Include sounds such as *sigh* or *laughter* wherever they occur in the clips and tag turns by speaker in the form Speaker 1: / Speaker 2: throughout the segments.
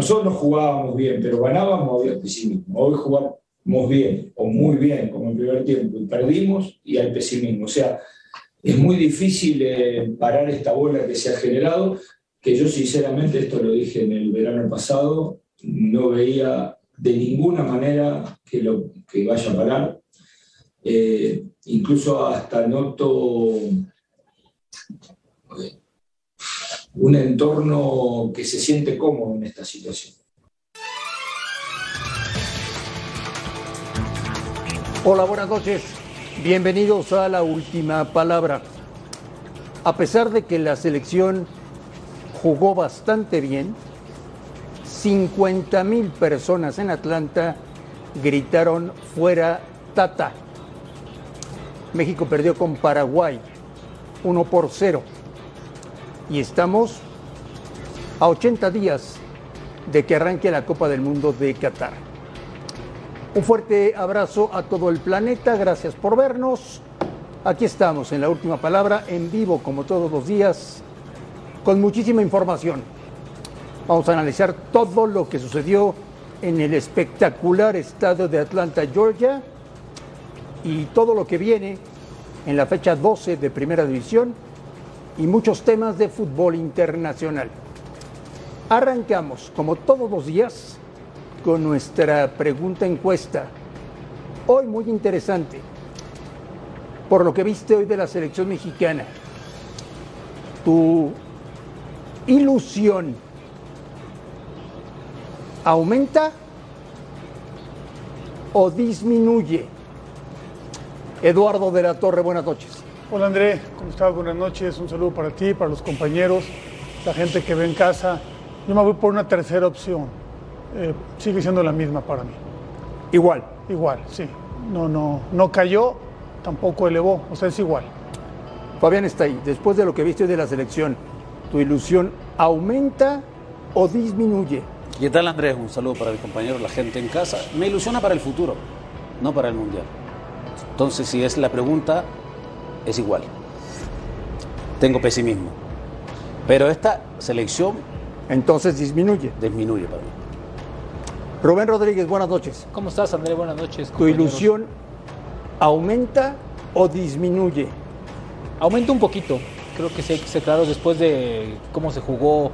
Speaker 1: nosotros jugábamos bien, pero ganábamos, había pesimismo. Hoy jugamos bien o muy bien, como en el primer tiempo, y perdimos y hay pesimismo. O sea, es muy difícil eh, parar esta bola que se ha generado, que yo sinceramente, esto lo dije en el verano pasado, no veía de ninguna manera que, lo, que vaya a parar. Eh, incluso hasta noto eh, un entorno que se siente cómodo en esta situación.
Speaker 2: Hola, buenas noches. Bienvenidos a la última palabra. A pesar de que la selección jugó bastante bien, 50 mil personas en Atlanta gritaron fuera Tata. México perdió con Paraguay 1 por 0 y estamos a 80 días de que arranque la Copa del Mundo de Qatar. Un fuerte abrazo a todo el planeta, gracias por vernos. Aquí estamos en la última palabra, en vivo como todos los días, con muchísima información. Vamos a analizar todo lo que sucedió en el espectacular estadio de Atlanta, Georgia, y todo lo que viene en la fecha 12 de Primera División y muchos temas de fútbol internacional. Arrancamos, como todos los días, con nuestra pregunta encuesta. Hoy muy interesante, por lo que viste hoy de la selección mexicana. Tu ilusión aumenta o disminuye. Eduardo de la Torre, buenas noches.
Speaker 3: Hola André, ¿cómo estás? Buenas noches, un saludo para ti, para los compañeros, la gente que ve en casa. Yo me voy por una tercera opción, eh, sigue siendo la misma para mí.
Speaker 2: Igual.
Speaker 3: Igual, sí. No, no, no cayó, tampoco elevó, o sea, es igual.
Speaker 2: Fabián está ahí. Después de lo que viste de la selección, ¿tu ilusión aumenta o disminuye?
Speaker 4: ¿Qué tal Andrés? Un saludo para el compañero, la gente en casa. Me ilusiona para el futuro, no para el Mundial. Entonces, si es la pregunta, es igual. Tengo pesimismo. Pero esta selección...
Speaker 2: Entonces disminuye.
Speaker 4: Disminuye para mí.
Speaker 2: Rubén Rodríguez, buenas noches.
Speaker 5: ¿Cómo estás, Andrés? Buenas noches.
Speaker 2: ¿Tu ilusión aumenta o disminuye?
Speaker 5: Aumenta un poquito. Creo que se, se claro después de cómo se jugó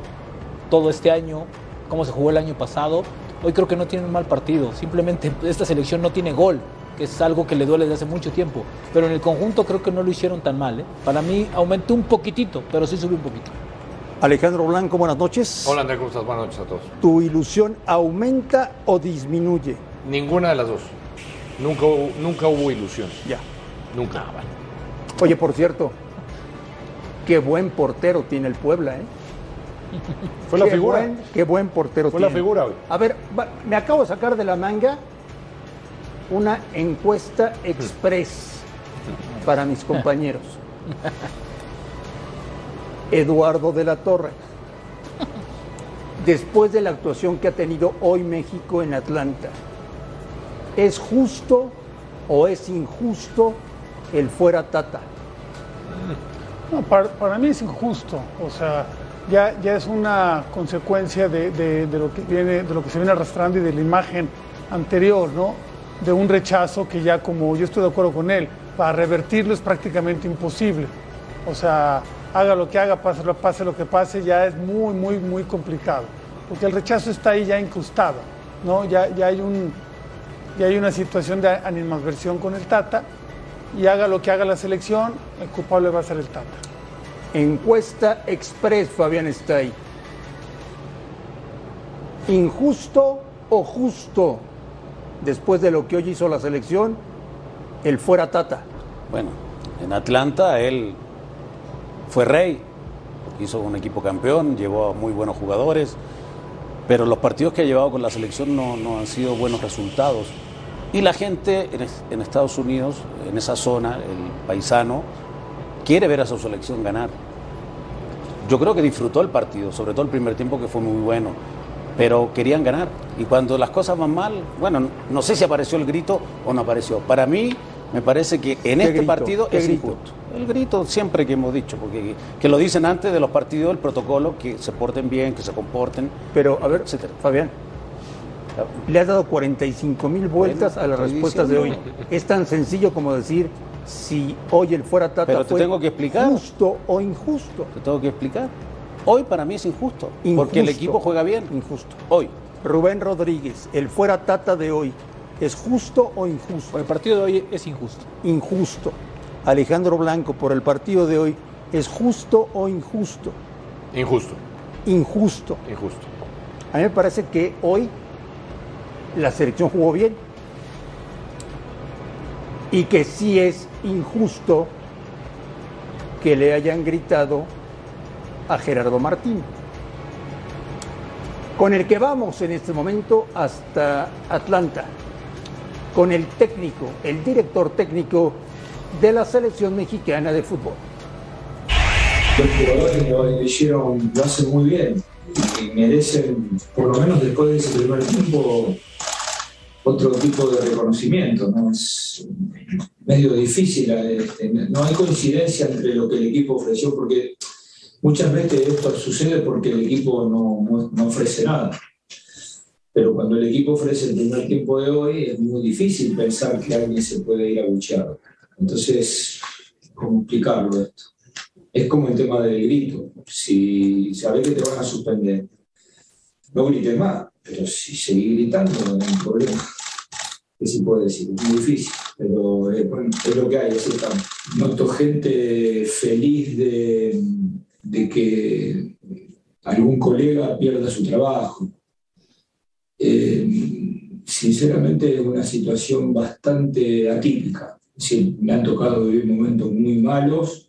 Speaker 5: todo este año, cómo se jugó el año pasado. Hoy creo que no tiene un mal partido. Simplemente esta selección no tiene gol que es algo que le duele desde hace mucho tiempo. Pero en el conjunto creo que no lo hicieron tan mal. ¿eh? Para mí aumentó un poquitito, pero sí subió un poquito.
Speaker 2: Alejandro Blanco, buenas noches.
Speaker 6: Hola Andrés, ¿cómo estás? Buenas noches a todos.
Speaker 2: ¿Tu ilusión aumenta o disminuye?
Speaker 6: Ninguna de las dos. Nunca, hubo- nunca hubo ilusión.
Speaker 2: Ya.
Speaker 6: Nunca.
Speaker 2: Oye, por cierto, qué buen portero tiene el Puebla, ¿eh?
Speaker 6: Fue la
Speaker 2: Qué
Speaker 6: figura.
Speaker 2: buen- qué buen portero
Speaker 6: Fue la
Speaker 2: tiene.
Speaker 6: figura hoy.
Speaker 2: A ver, va- me acabo de sacar de la manga una encuesta express para mis *laughs* compañeros. Eduardo de la Torre. Después de la actuación que ha tenido hoy México en Atlanta, ¿es justo o es injusto el fuera Tata?
Speaker 3: No, para, para mí es injusto, o sea, ya, ya es una consecuencia de, de- de lo que viene, de lo que se viene arrastrando y de la imagen anterior, ¿no? De un rechazo que ya como yo estoy de acuerdo con él, para revertirlo es prácticamente imposible. O sea, haga lo que haga, pase, lo- pase lo que pase, ya es muy, muy, muy complicado. Porque el rechazo está ahí ya incrustado, ¿no? Ya, ya hay un, ya hay una situación de animadversión con el Tata y haga lo que haga la selección, el culpable va a ser el Tata.
Speaker 2: Encuesta Express, Fabián está ahí. ¿Injusto o justo después de lo que hoy hizo la selección, el fuera Tata?
Speaker 4: Bueno, en Atlanta él fue rey, hizo un equipo campeón, llevó a muy buenos jugadores, pero los partidos que ha llevado con la selección no, no han sido buenos resultados. Y la gente en, es- en Estados Unidos, en esa zona, el paisano, quiere ver a su selección ganar. Yo creo que disfrutó el partido, sobre todo el primer tiempo que fue muy bueno, pero querían ganar. Y cuando las cosas van mal, bueno, no sé si apareció el grito o no apareció. Para mí Me parece que en
Speaker 2: ¿Qué
Speaker 4: este
Speaker 2: grito?
Speaker 4: partido
Speaker 2: ¿Qué
Speaker 4: es
Speaker 2: grito?
Speaker 4: injusto. El grito siempre que hemos dicho, porque que lo dicen antes de los partidos, el protocolo, que se porten bien, que se comporten.
Speaker 2: Pero, a ver,
Speaker 4: Etcétera.
Speaker 2: Fabián, le has dado 45 mil vueltas
Speaker 4: Bueno,
Speaker 2: a las respuestas de hoy. Es tan sencillo como decir si hoy el fuera Tata
Speaker 4: Pero te
Speaker 2: fue
Speaker 4: tengo que explicar.
Speaker 2: justo o injusto.
Speaker 4: Te tengo que explicar. Hoy para mí es injusto,
Speaker 2: Injusto.
Speaker 4: porque el equipo juega bien.
Speaker 2: Injusto.
Speaker 4: Hoy.
Speaker 2: Rubén Rodríguez, el fuera Tata de hoy, ¿es justo o injusto?
Speaker 5: Por el partido de hoy es injusto.
Speaker 2: Injusto. Alejandro Blanco, por el partido de hoy, ¿es justo o injusto?
Speaker 6: Injusto,
Speaker 2: Injusto.
Speaker 6: injusto.
Speaker 2: A mí me parece que hoy la selección jugó bien y que sí es injusto que le hayan gritado a Gerardo Martín, con el que vamos en este momento hasta Atlanta, con el técnico, el director técnico de la selección mexicana de fútbol.
Speaker 1: los jugadores lo hicieron, lo hacen muy bien y merecen, por lo menos después de ese primer tiempo, otro tipo de reconocimiento. ¿no? Es medio difícil, este, no hay coincidencia entre lo que el equipo ofreció, porque muchas veces esto sucede porque el equipo no, no- no ofrece nada. Pero cuando el equipo ofrece el primer tiempo de hoy, es muy difícil pensar que alguien se puede ir a buchear. Entonces, ¿cómo explicarlo esto? es como el tema del grito. Si sabes que te van a suspender, no grites más, pero si seguís gritando, no hay problema. ¿Qué se puede decir? Es muy difícil, pero eh, bueno, es lo que hay, así estamos. Noto gente feliz de, de que algún colega pierda su trabajo. Eh, sinceramente es una situación bastante atípica. Sí, me han tocado vivir momentos muy malos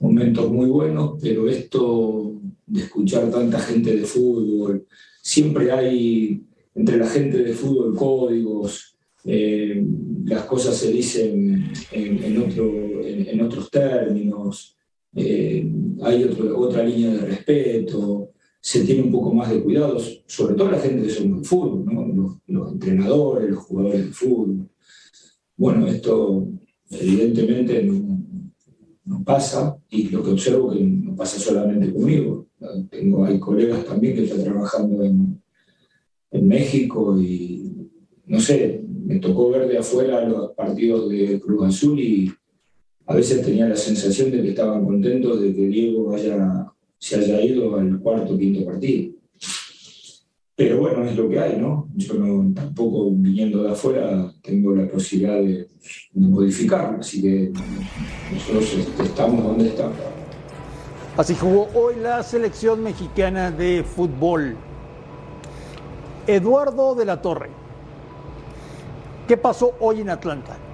Speaker 1: momentos muy buenos, pero esto de escuchar tanta gente de fútbol, siempre hay entre la gente de fútbol códigos, eh, las cosas se dicen en, en otro- en- en otros términos, eh, hay otro- otra línea de respeto, se tiene un poco más de cuidados, sobre todo la gente que somos de fútbol, ¿no? los, los entrenadores, los jugadores de fútbol. Bueno, esto evidentemente no, no pasa y lo que observo que no pasa solamente conmigo. Tengo, hay colegas también que están trabajando en, en México y no sé, me tocó ver de afuera los partidos de Cruz Azul y a veces tenía la sensación de que estaban contentos de que Diego se haya ido al cuarto o quinto partido. Pero bueno, es lo que hay, ¿no? Yo no, tampoco viniendo de afuera tengo la posibilidad de, de modificarlo, así que nosotros este, estamos donde estamos.
Speaker 2: Así jugó hoy la selección mexicana de fútbol. Eduardo de la Torre. ¿Qué pasó hoy en Atlanta?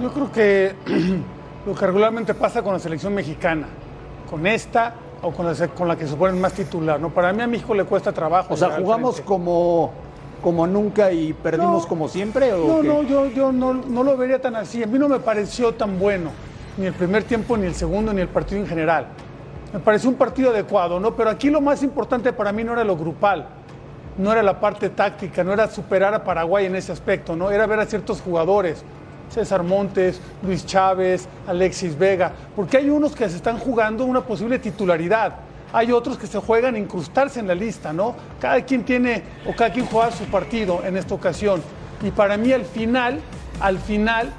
Speaker 3: Yo creo que *clears throat* lo que regularmente pasa con la selección mexicana, con esta o con la, con la que se ponen más titular, ¿no? Para mí a México le cuesta trabajo.
Speaker 2: O sea, jugamos como, como nunca y perdimos
Speaker 3: No.
Speaker 2: como siempre. ¿o
Speaker 3: No,
Speaker 2: qué?
Speaker 3: no, yo, yo no, no lo vería tan así. A mí no me pareció tan bueno, ni el primer tiempo, ni el segundo, ni el partido en general. Me pareció un partido adecuado, ¿no? Pero aquí lo más importante para mí no era lo grupal, no era la parte táctica, no era superar a Paraguay en ese aspecto, ¿no? Era ver a ciertos jugadores, César Montes, Luis Chávez, Alexis Vega, porque hay unos que se están jugando una posible titularidad. Hay otros que se juegan a incrustarse en la lista, ¿no? Cada quien tiene, o cada quien juega su partido en esta ocasión. Y para mí al final, al final,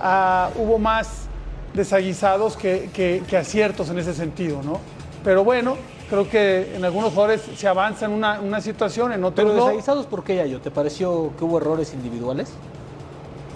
Speaker 3: ah, hubo más desaguisados que, que- que aciertos en ese sentido, ¿no? Pero bueno, creo que en algunos jugadores se avanza en una, una situación, en otros
Speaker 5: Pero
Speaker 3: no.
Speaker 5: desaguisados, ¿por qué, Yayo? ¿Te pareció que hubo errores individuales?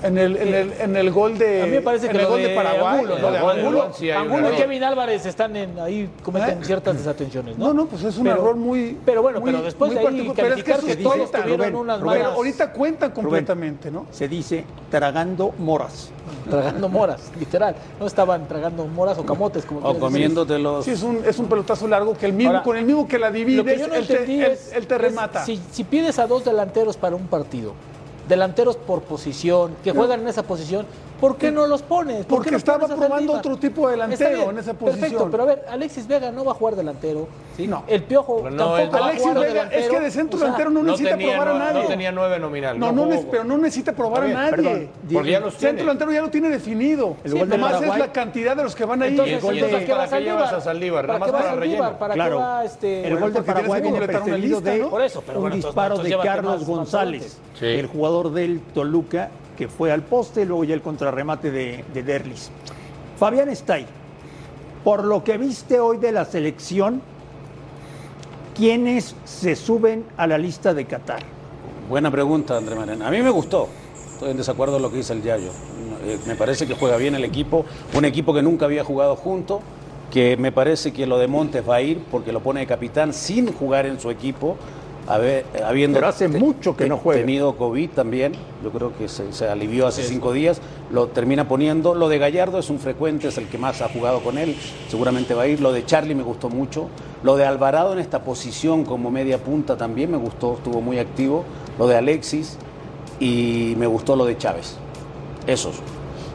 Speaker 3: En el, en el, en el gol de,
Speaker 5: A mí me parece
Speaker 3: en
Speaker 5: que
Speaker 3: el gol de,
Speaker 5: de
Speaker 3: Paraguay.
Speaker 5: Angulo,
Speaker 3: lo de
Speaker 6: ¿no?
Speaker 3: Angulo.
Speaker 6: Angulo, sí hay un
Speaker 5: Angulo y. Kevin Álvarez están en, ahí, cometen
Speaker 3: ¿Eh?
Speaker 5: ciertas desatenciones, ¿no?
Speaker 3: No, no, pues es un
Speaker 5: Pero-
Speaker 3: error muy.
Speaker 5: Pero bueno,
Speaker 3: muy-
Speaker 5: pero después de ahí.
Speaker 3: Pero es que eso es
Speaker 5: todos
Speaker 3: cuenta.
Speaker 5: tuvieron
Speaker 2: Rubén,
Speaker 5: unas
Speaker 2: Rubén,
Speaker 3: Pero
Speaker 5: malas
Speaker 3: ahorita cuentan completamente, ¿no?
Speaker 2: Se dice tragando moras.
Speaker 5: tragando moras, *laughs* literal. No estaban tragando moras o camotes, como
Speaker 4: O comiéndotelos.
Speaker 3: Sí, es un, es un pelotazo largo que el mismo,
Speaker 5: Ahora,
Speaker 3: con el mismo que la divide,
Speaker 5: Lo que yo no
Speaker 3: él, te, él- él remata.
Speaker 5: si, si pides a dos delanteros para un partido, delanteros por posición, que juegan en esa posición, ¿Por qué no los pones? ¿Por
Speaker 3: Porque estaba
Speaker 5: pones
Speaker 3: probando otro tipo de delantero en esa
Speaker 5: Perfecto,
Speaker 3: posición.
Speaker 5: pero a ver, Alexis Vega no va a jugar delantero. ¿sí?
Speaker 3: No.
Speaker 5: El Piojo
Speaker 6: Pero no,
Speaker 5: tampoco
Speaker 6: él-
Speaker 5: va a
Speaker 3: Alexis
Speaker 5: jugar
Speaker 3: Vega, es que de centro
Speaker 5: O sea,
Speaker 3: delantero no,
Speaker 6: No
Speaker 3: necesita
Speaker 6: tenía,
Speaker 3: probar a nadie.
Speaker 6: no tenía nueve nominal.
Speaker 3: No, no, pero no necesita probar a nadie.
Speaker 6: perdón. Porque ya los
Speaker 3: Centro delantero ya lo tiene definido.
Speaker 2: El gol de
Speaker 3: Nomás es la cantidad de los que van ahí.
Speaker 5: Entonces,
Speaker 6: el gol
Speaker 5: entonces,
Speaker 6: de-
Speaker 5: ¿para qué va
Speaker 6: ¿para qué llevas a Saldívar?
Speaker 5: ¿Para
Speaker 6: Nada
Speaker 5: qué
Speaker 6: más para
Speaker 5: Saldívar?
Speaker 6: relleno.
Speaker 5: ¿Para qué
Speaker 2: Claro.
Speaker 5: va este...?
Speaker 2: El gol de Paraguay
Speaker 3: que
Speaker 2: viene
Speaker 3: completar una
Speaker 2: precedido
Speaker 3: lista,
Speaker 2: de un
Speaker 5: entonces-
Speaker 2: disparo
Speaker 5: entonces
Speaker 2: de Carlos González,
Speaker 6: Sí.
Speaker 2: el jugador del Toluca, fue al poste, luego ya el contrarremate de, de Derlis. Fabián está ahí. Por lo que viste hoy de la selección, ¿quiénes se suben a la lista de Qatar?
Speaker 4: Buena pregunta, André Marena. A mí me gustó. Estoy en desacuerdo con lo que dice el Yayo. Me parece que juega bien el equipo. Un equipo que nunca había jugado junto. Que me parece que lo de Montes va a ir porque lo pone de capitán sin jugar en su equipo. Habiendo
Speaker 2: Pero hace
Speaker 4: te-
Speaker 2: mucho que
Speaker 4: te-
Speaker 2: no juega.
Speaker 4: tenido COVID también. Yo creo que se, se alivió hace cinco días. Lo termina poniendo. Lo de Gallardo es un frecuente, es el que más ha jugado con él. Seguramente va a ir. Lo de Charlie me gustó mucho. Lo de Alvarado en esta posición como media punta también me gustó. Estuvo muy activo. Lo de Alexis y me gustó lo de Chávez. Esos.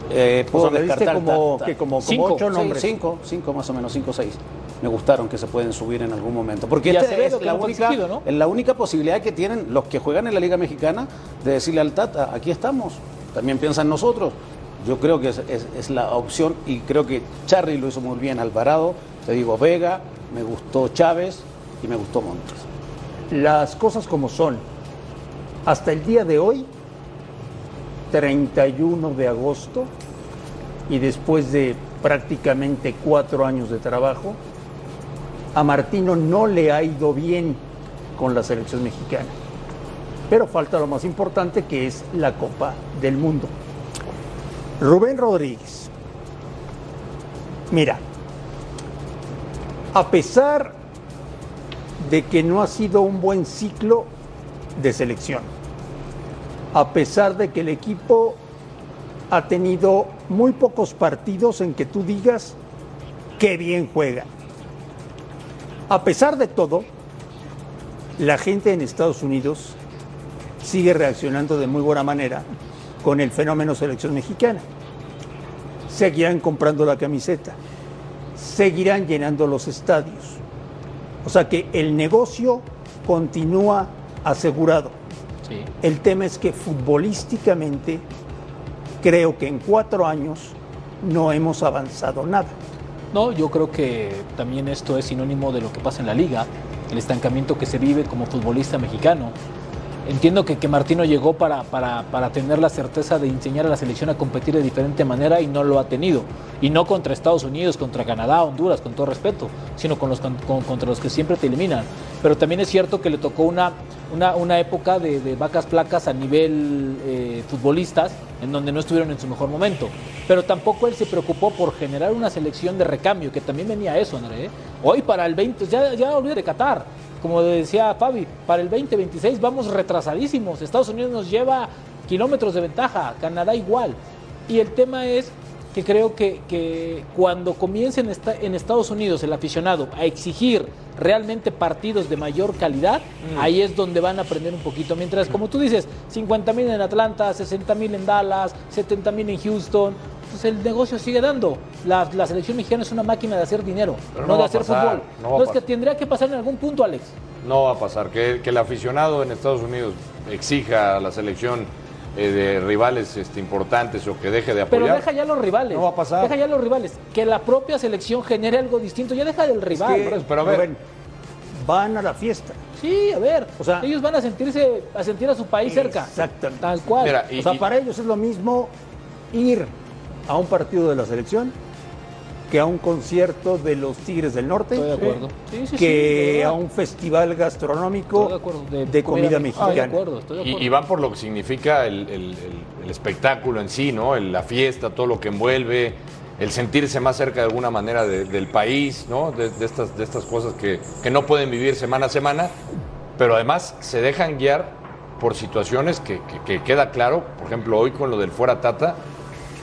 Speaker 4: Eh,
Speaker 2: O
Speaker 4: puedo
Speaker 2: sea,
Speaker 4: descartar
Speaker 2: como,
Speaker 4: ta- ta-
Speaker 2: que como, como
Speaker 5: cinco,
Speaker 2: ocho
Speaker 4: Sí,
Speaker 2: nombres.
Speaker 4: cinco, cinco más o menos, cinco o seis. Me gustaron que se pueden subir en algún momento. Porque esta es la única,
Speaker 5: exigido, ¿no?
Speaker 4: es la única posibilidad que tienen los que juegan en la Liga Mexicana de decirle al Tata, aquí estamos, también piensan nosotros. Yo creo que es, es- es la opción y creo que Charly lo hizo muy bien, Alvarado, te digo Vega, me gustó Chávez y me gustó Montes.
Speaker 2: Las cosas como son. Hasta el día de hoy, 31 de agosto, y después de prácticamente cuatro años de trabajo, a Martino no le ha ido bien con la selección mexicana. Pero falta lo más importante que es la Copa del Mundo. Rubén Rodríguez. Mira, a pesar de que no ha sido un buen ciclo de selección, a pesar de que el equipo ha tenido muy pocos partidos en que tú digas qué bien juega. A pesar de todo, la gente en Estados Unidos sigue reaccionando de muy buena manera con el fenómeno selección mexicana. Seguirán comprando la camiseta, seguirán llenando los estadios. O sea que el negocio continúa asegurado.
Speaker 5: Sí.
Speaker 2: El tema es que futbolísticamente creo que en cuatro años no hemos avanzado nada.
Speaker 5: No, yo creo que también esto es sinónimo de lo que pasa en la liga, el estancamiento que se vive como futbolista mexicano. Entiendo que, que Martino llegó para, para, para tener la certeza de enseñar a la selección a competir de diferente manera y no lo ha tenido. Y no contra Estados Unidos, contra Canadá, Honduras, con todo respeto, sino con los, con- con- contra los que siempre te eliminan. Pero también es cierto que le tocó una, una, una época de, vacas flacas a nivel eh, futbolistas, en donde no estuvieron en su mejor momento. Pero tampoco él se preocupó por generar una selección de recambio, que también venía eso, André. ¿eh? Hoy para el 20, ya, ya olvidé de Qatar, como decía Fabi, para el 2026 vamos retrasadísimos. Estados Unidos nos lleva kilómetros de ventaja, Canadá igual. Y el tema es que creo que, que cuando comience en, esta- en Estados Unidos el aficionado a exigir realmente partidos de mayor calidad, ahí es donde van a aprender un poquito. Mientras, como tú dices, 50 mil en Atlanta, 60 mil en Dallas, 70 mil en Houston, pues el negocio sigue dando. La, la selección mexicana es una máquina de hacer dinero,
Speaker 6: Pero
Speaker 5: no,
Speaker 6: no
Speaker 5: de hacer
Speaker 6: pasar,
Speaker 5: fútbol.
Speaker 6: no va a
Speaker 5: No, es que
Speaker 6: pasar.
Speaker 5: tendría que pasar en algún punto, Alex.
Speaker 6: No va a pasar. Que, que el aficionado en Estados Unidos exija a la selección eh, de rivales este, importantes o que deje de
Speaker 5: Pero
Speaker 6: apoyar.
Speaker 5: deja ya los rivales.
Speaker 6: No va a pasar.
Speaker 5: Deja ya los rivales. Que la propia selección genere algo distinto. Ya deja del rival.
Speaker 2: que,
Speaker 6: pero a ver.
Speaker 2: Rubén, van a la fiesta.
Speaker 5: Sí, a ver.
Speaker 2: O sea-
Speaker 5: ellos van a sentirse, a sentir a su país cerca.
Speaker 2: Exactamente.
Speaker 5: Tal cual.
Speaker 6: Mira, y-
Speaker 2: o sea,
Speaker 6: y-
Speaker 2: para ellos es lo mismo ir a un partido de la selección que a un concierto de los Tigres del Norte,
Speaker 5: Estoy de acuerdo. Sí, sí,
Speaker 2: que a un festival gastronómico
Speaker 5: de acuerdo.
Speaker 2: de, comida,
Speaker 5: mexicana.
Speaker 2: mexicana.
Speaker 5: Estoy de acuerdo, estoy de
Speaker 6: Y,
Speaker 5: acuerdo.
Speaker 6: y van por lo que significa el, el- el- el espectáculo en sí, ¿no? El- la fiesta, todo lo que envuelve, el sentirse más cerca de alguna manera de- del país, ¿no? De, de estas, de estas cosas que, que no pueden vivir semana a semana, pero además se dejan guiar por situaciones que, que- que queda claro, por ejemplo, hoy con lo del fuera Tata,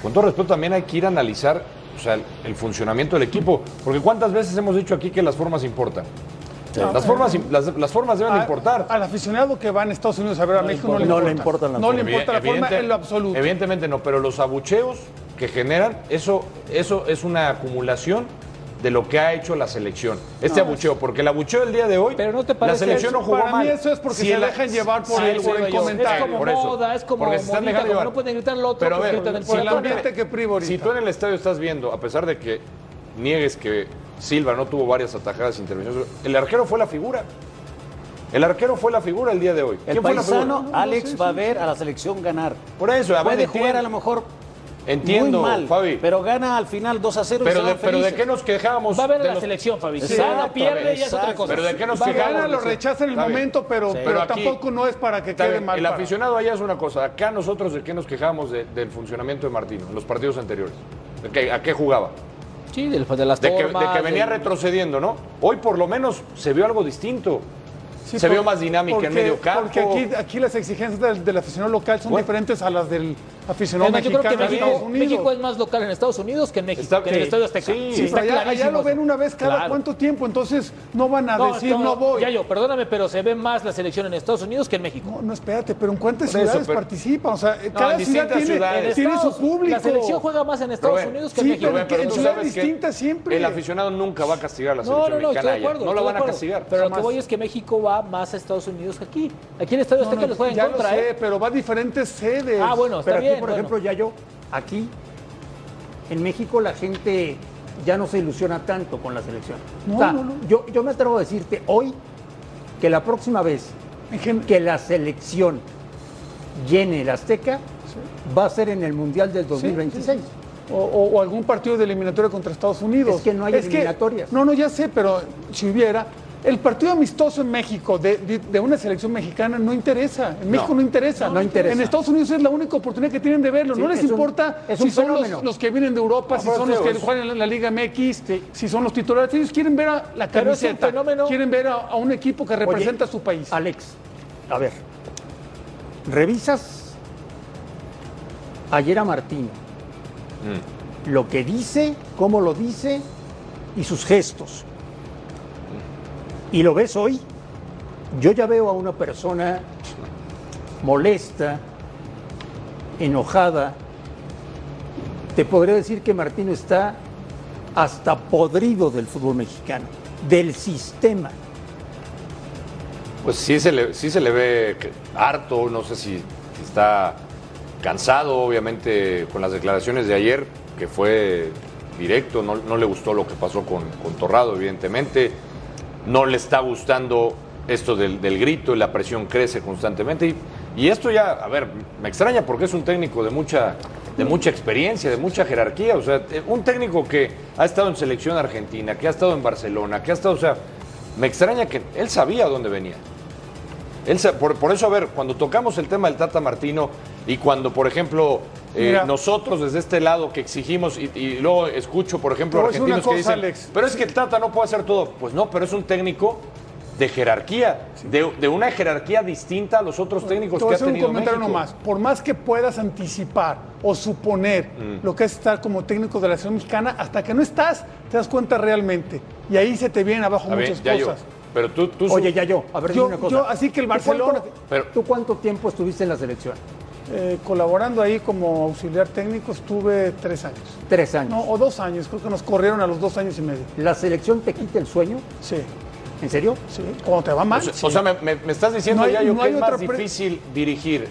Speaker 6: con todo respeto también hay que ir a analizar o sea, el, el funcionamiento del equipo, porque cuántas veces hemos dicho aquí que las formas importan. Las formas, las, las formas deben de
Speaker 3: A-
Speaker 6: importar.
Speaker 3: Al aficionado que va en Estados Unidos a ver a México no le
Speaker 2: No
Speaker 3: importa.
Speaker 2: le importan las
Speaker 3: No le
Speaker 2: formas.
Speaker 3: importa la forma
Speaker 6: Evidente-
Speaker 3: en lo absoluto.
Speaker 6: Evidentemente no, pero los abucheos que generan, eso, eso es una acumulación de lo que ha hecho la selección. Este abucheo, porque el abucheo del día de hoy,
Speaker 5: Pero ¿no te
Speaker 6: la
Speaker 5: parece
Speaker 6: selección no jugó
Speaker 3: Para
Speaker 6: mal.
Speaker 3: mí eso es porque
Speaker 6: Si
Speaker 3: se dejan llevar por,
Speaker 6: Sí,
Speaker 3: el, por el comentario.
Speaker 5: Es como
Speaker 6: por eso.
Speaker 5: moda, es como
Speaker 6: Porque se están
Speaker 5: modita,
Speaker 6: dejando
Speaker 5: como
Speaker 6: llevar.
Speaker 5: no pueden gritar lo otro,
Speaker 6: Pero a ver,
Speaker 5: gritan el
Speaker 3: por el
Speaker 5: siguiente.
Speaker 3: ambiente que priva.
Speaker 6: Si tú en el estadio estás viendo, a pesar de que niegues que Silva no tuvo varias atajadas intervenciones, el arquero fue la figura. El arquero fue la figura el día de hoy.
Speaker 4: El
Speaker 6: fue la
Speaker 4: paisano
Speaker 6: figura?
Speaker 4: Alex va a ver a la selección ganar.
Speaker 6: Por eso, a ver,
Speaker 4: Puede jugar a lo mejor
Speaker 6: Entiendo,
Speaker 4: muy mal,
Speaker 6: Fabi.
Speaker 4: pero gana al final 2 a 0 y
Speaker 6: Pero de, pero de qué nos quejábamos?
Speaker 5: Va a
Speaker 6: de
Speaker 5: la
Speaker 6: los-
Speaker 5: selección, Fabi. Si gana, pierde y es otra cosa.
Speaker 6: Pero de qué nos
Speaker 3: Va,
Speaker 6: quejamos.
Speaker 3: gana, lo rechaza en el momento, pero,
Speaker 4: Sí.
Speaker 3: pero,
Speaker 6: Pero aquí-
Speaker 3: tampoco no es para que quede
Speaker 6: bien,
Speaker 3: mal.
Speaker 6: El aficionado allá es una cosa. Acá nosotros de qué nos quejamos de- del funcionamiento de Martino en los partidos anteriores. ¿De qué- ¿A qué jugaba?
Speaker 5: Sí, del- de las
Speaker 6: De que, de
Speaker 5: formas,
Speaker 6: que venía retrocediendo, ¿no? Hoy por lo menos se vio algo distinto.
Speaker 3: Sí,
Speaker 6: se
Speaker 3: por-
Speaker 6: vio más dinámica
Speaker 3: porque-
Speaker 6: en medio campo.
Speaker 3: Porque aquí, aquí las exigencias del, del aficionado local son
Speaker 6: Bueno.
Speaker 3: diferentes a las del aficionado
Speaker 5: más, yo creo que
Speaker 3: mexicano
Speaker 5: México,
Speaker 3: Estados Unidos.
Speaker 5: México es más local en Estados Unidos que en México,
Speaker 6: Está-
Speaker 5: que en el Estadio Azteca.
Speaker 6: sí.
Speaker 3: Sí,
Speaker 5: está
Speaker 3: allá, lo ven una vez cada
Speaker 5: Claro.
Speaker 3: cuánto tiempo, entonces no van a
Speaker 5: No,
Speaker 3: decir
Speaker 5: no,
Speaker 3: no, voy.
Speaker 5: Ya yo, perdóname, pero se ve más la selección en Estados Unidos que en México.
Speaker 3: No, no, espérate, pero ¿en cuántas
Speaker 6: eso,
Speaker 3: ciudades
Speaker 6: pero-
Speaker 3: participan? O sea,
Speaker 6: en
Speaker 3: cada ciudad
Speaker 6: distintas
Speaker 3: tiene,
Speaker 6: ciudades.
Speaker 3: tiene su público.
Speaker 5: La selección juega más en Estados
Speaker 6: Rubén,
Speaker 5: Unidos que
Speaker 3: sí,
Speaker 5: en México.
Speaker 3: pero
Speaker 6: Rubén, pero
Speaker 3: en ciudades distintas siempre.
Speaker 6: El aficionado nunca va a castigar a la
Speaker 5: No,
Speaker 6: selección
Speaker 5: no, no, estoy
Speaker 6: mexicana
Speaker 5: de
Speaker 6: allá.
Speaker 5: acuerdo.
Speaker 6: No la van a castigar.
Speaker 5: Pero lo que voy es que México va más a Estados Unidos que aquí. Aquí en Estadio
Speaker 3: No,
Speaker 5: Azteca
Speaker 3: no,
Speaker 5: les juega en
Speaker 3: ya
Speaker 5: contra,
Speaker 3: lo sé,
Speaker 5: ¿eh?
Speaker 3: pero va a diferentes sedes.
Speaker 5: Ah, bueno, está
Speaker 2: Pero aquí,
Speaker 5: bien.
Speaker 2: por
Speaker 5: bueno.
Speaker 2: ejemplo, ya yo, aquí, en México la gente ya no se ilusiona tanto con la selección.
Speaker 3: No,
Speaker 2: O sea,
Speaker 3: no, no.
Speaker 2: Yo, yo me atrevo a decirte hoy que la próxima vez que la selección llene el Azteca va a ser en el Mundial del 2026.
Speaker 3: O, o- o algún partido de eliminatoria contra Estados Unidos.
Speaker 2: Es que no hay eliminatorias.
Speaker 3: no, no, ya sé, pero si hubiera. El partido amistoso en México de, de- de una selección mexicana no interesa. En México no, interesa.
Speaker 2: no interesa.
Speaker 3: En Estados Unidos es la única oportunidad que tienen de verlo.
Speaker 2: Sí,
Speaker 3: no les
Speaker 2: es un-
Speaker 3: importa
Speaker 2: es
Speaker 3: si son los, que vienen de Europa, si son los que juegan en la, la Liga MX, si son los titulares. Ellos quieren ver a la camiseta. Quieren ver a, a un equipo que representa a su país.
Speaker 2: Alex, a ver, revisas ayer a Martino, lo que dice, cómo lo dice y sus gestos. Y lo ves hoy, yo ya veo a una persona molesta, enojada. Te podría decir que Martino está hasta podrido del fútbol mexicano, del sistema.
Speaker 6: Pues sí se le, sí se le ve harto, no sé si está cansado, obviamente, con las declaraciones de ayer, que fue directo, no, le gustó lo que pasó con Torrado, evidentemente, no le está gustando esto del, del grito y la presión crece constantemente. Y, y esto ya, a ver, me extraña porque es un técnico de mucha, de mucha experiencia, de mucha jerarquía, o sea, eh, un técnico que ha estado en selección argentina, que ha estado en Barcelona, que ha estado, o sea, me extraña que él sabía dónde venía. Él por, por eso, a ver, cuando tocamos el tema del Tata Martino y cuando, por ejemplo, eh, nosotros desde este lado que exigimos y, y luego escucho, por ejemplo,
Speaker 3: una
Speaker 6: argentinos que dicen,
Speaker 3: Alex.
Speaker 6: pero es que el Tata no puede hacer todo. Pues no, pero es un técnico de jerarquía, de, de una jerarquía distinta a los otros técnicos
Speaker 3: Te voy
Speaker 6: que
Speaker 3: a
Speaker 6: ha
Speaker 3: hacer un
Speaker 6: tenido
Speaker 3: comentario
Speaker 6: México.
Speaker 3: nomás. Por más que puedas anticipar o suponer
Speaker 6: Mm.
Speaker 3: lo que es estar como técnico de la selección mexicana, hasta que no estás, te das cuenta realmente. Y ahí se te vienen abajo
Speaker 6: A ver,
Speaker 3: muchas
Speaker 6: yo,
Speaker 3: cosas.
Speaker 6: pero tú, tú
Speaker 2: Oye, ya yo, a ver,
Speaker 3: Yo-
Speaker 2: dime una cosa.
Speaker 3: yo, así que el
Speaker 2: ¿Tú
Speaker 3: Barcelona-
Speaker 2: cuánto-
Speaker 6: Pero-
Speaker 2: ¿Tú cuánto tiempo estuviste en la selección?
Speaker 3: Eh, colaborando ahí como auxiliar técnico estuve tres años.
Speaker 2: Tres años.
Speaker 3: No, o dos años, creo que nos corrieron a los dos años y medio.
Speaker 2: ¿La selección te quita el sueño?
Speaker 3: Sí,
Speaker 2: ¿En serio?
Speaker 3: sí. Cuando te va mal.
Speaker 6: O sea,
Speaker 3: sí.
Speaker 6: o sea, me, me- me estás diciendo,
Speaker 3: No hay-
Speaker 6: Yayo,
Speaker 3: no
Speaker 6: que
Speaker 3: hay
Speaker 6: es más difícil dirigir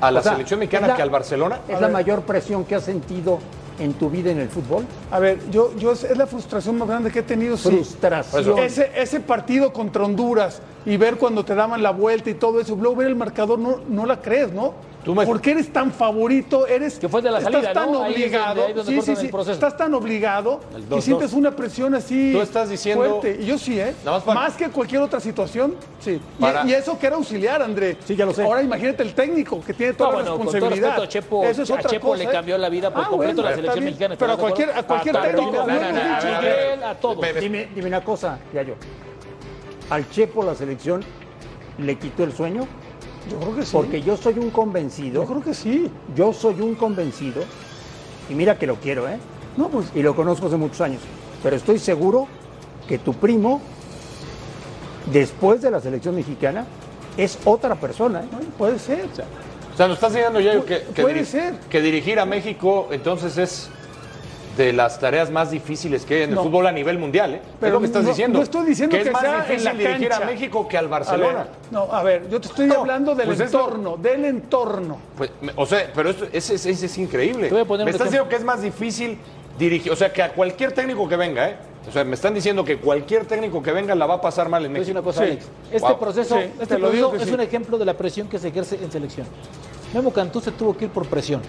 Speaker 6: a la
Speaker 2: O sea,
Speaker 6: selección mexicana
Speaker 2: la-
Speaker 6: que al Barcelona.
Speaker 2: ¿Es
Speaker 3: A
Speaker 2: la
Speaker 3: ver.
Speaker 2: mayor presión que has sentido en tu vida en el fútbol?
Speaker 3: A ver, yo, yo es, es la frustración más grande que he tenido. sí.
Speaker 2: Frustración.
Speaker 3: Ese, ese partido contra Honduras y ver cuando te daban la vuelta y todo eso, luego ver el marcador, no, no la crees, ¿no?
Speaker 6: Tú me-
Speaker 3: ¿Por qué eres tan favorito? Eres,
Speaker 5: Que fue de la
Speaker 3: estás
Speaker 5: salida,
Speaker 3: tan
Speaker 5: ¿no? Ahí es donde-
Speaker 3: obligado.
Speaker 5: ahí es donde
Speaker 3: sí, sí, sí. Estás tan obligado y
Speaker 4: 2-2.
Speaker 3: sientes una presión así
Speaker 6: Tú estás diciendo-
Speaker 3: fuerte. Y yo sí, ¿eh?
Speaker 6: Nada más para-
Speaker 3: Más que cualquier otra situación, sí. Y-
Speaker 6: Para-
Speaker 3: Y, eso que era auxiliar, André.
Speaker 2: Sí, ya lo sé.
Speaker 3: Ahora imagínate el técnico que tiene
Speaker 5: No,
Speaker 3: toda la
Speaker 5: bueno, con todo
Speaker 3: responsabilidad.
Speaker 5: respeto a Chepo,
Speaker 3: Eso es
Speaker 5: a
Speaker 3: otra
Speaker 5: Chepo
Speaker 3: cosa,
Speaker 5: le
Speaker 3: ¿eh?
Speaker 5: cambió la vida por
Speaker 3: Ah,
Speaker 5: completo
Speaker 3: bueno,
Speaker 5: la selección mexicana.
Speaker 3: Pero a
Speaker 5: ¿estás
Speaker 3: cualquier, a cualquier
Speaker 5: A
Speaker 3: técnico.
Speaker 5: a a
Speaker 2: Dime, dime una cosa, ya yo. ¿Al Chepo la selección le quitó el sueño?
Speaker 3: Yo creo que sí.
Speaker 2: Porque yo soy un convencido,
Speaker 3: Yo creo que sí.
Speaker 2: yo soy un convencido, y mira que lo quiero, ¿eh?
Speaker 3: No, pues
Speaker 2: Y lo conozco hace muchos años, pero estoy seguro que tu primo después de la selección mexicana, es otra persona. ¿eh?
Speaker 3: Puede ser.
Speaker 6: O sea, nos estás enseñando ya que, que,
Speaker 3: Puede ser.
Speaker 6: que dirigir a México entonces es de las tareas más difíciles que hay en el
Speaker 3: No.
Speaker 6: fútbol a nivel mundial. ¿eh?
Speaker 3: Pero
Speaker 6: es lo que estás
Speaker 3: no-
Speaker 6: diciendo.
Speaker 3: no estoy diciendo
Speaker 6: que es más
Speaker 3: sea en
Speaker 6: difícil
Speaker 3: la
Speaker 6: dirigir a. México que al
Speaker 3: A
Speaker 6: Barcelona.
Speaker 3: ver, no, a ver, yo te estoy
Speaker 6: No,
Speaker 3: hablando del
Speaker 6: pues es
Speaker 3: entorno, del entorno.
Speaker 6: Pues, o sea, pero esto- ese, ese- ese es increíble.
Speaker 5: A
Speaker 6: me estás
Speaker 5: ejemplo.
Speaker 6: diciendo que es más difícil dirigir, o sea, que a cualquier técnico que venga, ¿eh? O sea, me están diciendo que cualquier técnico que venga la va a pasar mal en
Speaker 5: a
Speaker 6: México.
Speaker 5: una cosa,
Speaker 3: Sí.
Speaker 5: Alex. Este
Speaker 6: Wow.
Speaker 5: proceso,
Speaker 3: Sí,
Speaker 5: este
Speaker 3: te lo digo
Speaker 5: proceso es
Speaker 3: sí.
Speaker 5: un ejemplo de la presión que se ejerce en selección. Memo Cantú se tuvo que ir por presión.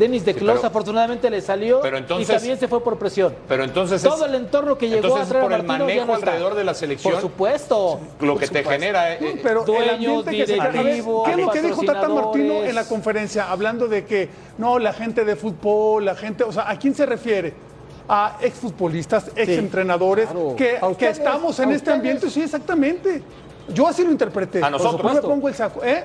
Speaker 5: Denis de
Speaker 6: Sí,
Speaker 5: Clos afortunadamente le salió
Speaker 6: pero entonces-
Speaker 5: y también se fue por presión.
Speaker 6: Pero entonces
Speaker 5: Todo
Speaker 6: es-
Speaker 5: el entorno que llegó
Speaker 6: entonces
Speaker 5: a
Speaker 6: es
Speaker 5: traer
Speaker 6: por el
Speaker 5: Martino
Speaker 6: manejo alrededor de la selección.
Speaker 5: Por supuesto.
Speaker 6: lo que te
Speaker 5: supuesto.
Speaker 6: genera. eh,
Speaker 3: Pero el
Speaker 5: dueños, directivos,
Speaker 3: ¿Qué es lo que dijo Tata Martino en la conferencia? Hablando de que no, la gente de fútbol, la gente, o sea, ¿a quién se refiere? A exfutbolistas, exentrenadores,
Speaker 5: claro.
Speaker 3: que, que estamos en este
Speaker 2: ustedes.
Speaker 3: ambiente, sí, exactamente. Yo así lo interpreté.
Speaker 6: A nosotros.
Speaker 3: Supuesto, me pongo el saco. ¿eh?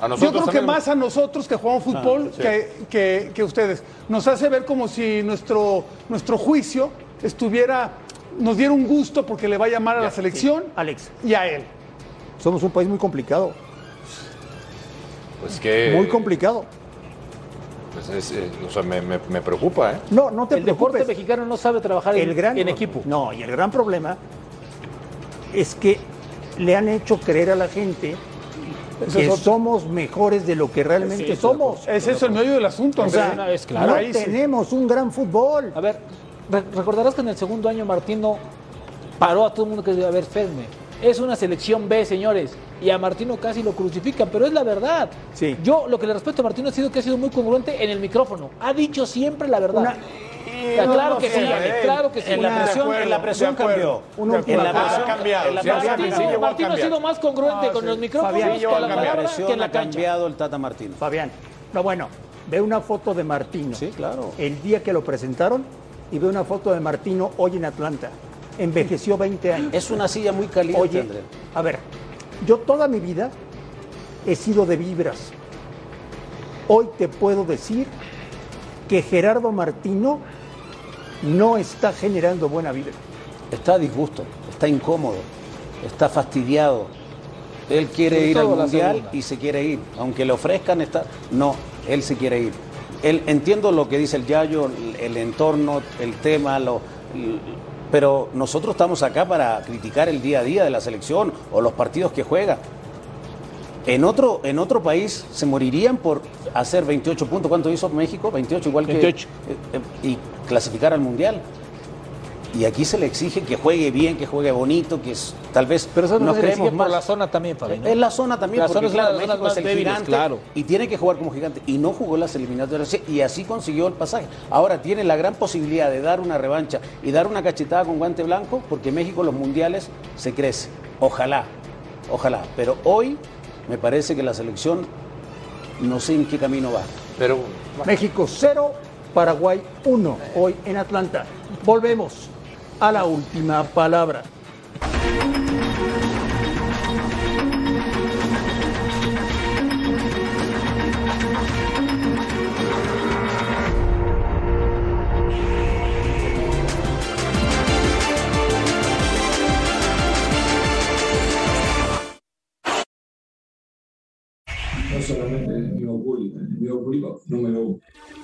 Speaker 6: A
Speaker 3: Yo creo que más a nosotros que jugamos fútbol
Speaker 6: sí.
Speaker 3: que, que- que ustedes. Nos hace ver como si nuestro, nuestro juicio estuviera, nos diera un gusto porque le va a llamar a la selección
Speaker 2: Alex,
Speaker 3: y a él.
Speaker 2: somos un país muy complicado,
Speaker 6: Pues que.
Speaker 2: muy complicado.
Speaker 6: pues es, eh, o sea, me, me- me preocupa, ¿eh?
Speaker 2: No, no te
Speaker 5: El deporte
Speaker 2: preocupes.
Speaker 5: mexicano no sabe trabajar en,
Speaker 2: el gran
Speaker 5: en equipo.
Speaker 2: No, y el gran problema es que le han hecho creer a la gente
Speaker 3: Eso
Speaker 2: que
Speaker 3: es otro.
Speaker 2: somos mejores de lo que realmente somos.
Speaker 3: Es eso el medio del asunto,
Speaker 2: O
Speaker 3: Andrés.
Speaker 2: sea,
Speaker 5: una vez, claro.
Speaker 2: no
Speaker 3: Ahí sí.
Speaker 2: tenemos un gran fútbol.
Speaker 5: A ver, re- recordarás que en el segundo año Martino paró a todo el mundo que decía, a ver, espérenme, es una selección B, señores, y a Martino casi lo crucifican, pero es la verdad.
Speaker 2: Sí.
Speaker 5: Yo lo que le respeto a Martino ha sido que ha sido muy congruente en el micrófono, ha dicho siempre la verdad.
Speaker 2: Una-
Speaker 5: Ya, claro que sí, claro que sí.
Speaker 4: En la presión, en la presión cambió. En la presión
Speaker 6: Ha cambiado.
Speaker 5: Martino, Martino ha sido más congruente
Speaker 3: Ah,
Speaker 5: con los micrófonos que la palabra
Speaker 4: presión
Speaker 5: que en la
Speaker 4: ha
Speaker 5: cancha.
Speaker 4: cambiado el Tata Martino.
Speaker 2: Fabián, no bueno, ve una foto de Martino.
Speaker 4: Sí, claro.
Speaker 2: El día que lo presentaron y ve una foto de Martino hoy en Atlanta. Envejeció 20 años.
Speaker 4: Es una silla muy caliente,
Speaker 2: Oye,
Speaker 4: André.
Speaker 2: a ver, yo toda mi vida he sido de vibras. Hoy te puedo decir que Gerardo Martino no está generando buena vibra.
Speaker 4: Está a disgusto, está incómodo, está fastidiado. Él quiere ir al mundial y se quiere ir. Aunque le ofrezcan, está. No, él se quiere ir. Él, entiendo lo que dice el Yayo, el, el entorno, el tema, lo, pero nosotros estamos acá para criticar el día a día de la selección o los partidos que juega. En otro, en otro país se morirían por hacer 28 puntos. ¿Cuánto hizo México? 28 igual que...
Speaker 5: 28.
Speaker 4: eh, eh, y clasificar al Mundial. Y aquí se le exige que juegue bien, que juegue bonito, que es- tal vez
Speaker 5: Pero eso no
Speaker 4: nos
Speaker 5: se le
Speaker 4: creemos
Speaker 5: exige por
Speaker 4: más.
Speaker 5: la zona también, Fabián. ¿no?
Speaker 4: Es la zona también,
Speaker 5: La
Speaker 4: porque
Speaker 5: zona es
Speaker 4: claro,
Speaker 5: las
Speaker 4: México
Speaker 5: más
Speaker 4: es el
Speaker 5: débiles,
Speaker 4: gigante
Speaker 5: claro.
Speaker 4: y tiene que jugar como gigante. Y no jugó las eliminatorias y así consiguió el pasaje. Ahora tiene la gran posibilidad de dar una revancha y dar una cachetada con guante blanco porque México los mundiales se crece. Ojalá, ojalá. Pero hoy me parece que la selección no sé en qué camino va.
Speaker 6: Pero
Speaker 2: México 0, Paraguay 1, hoy en Atlanta. Volvemos a la última palabra.
Speaker 1: no solamente público, el enemigo público número uno.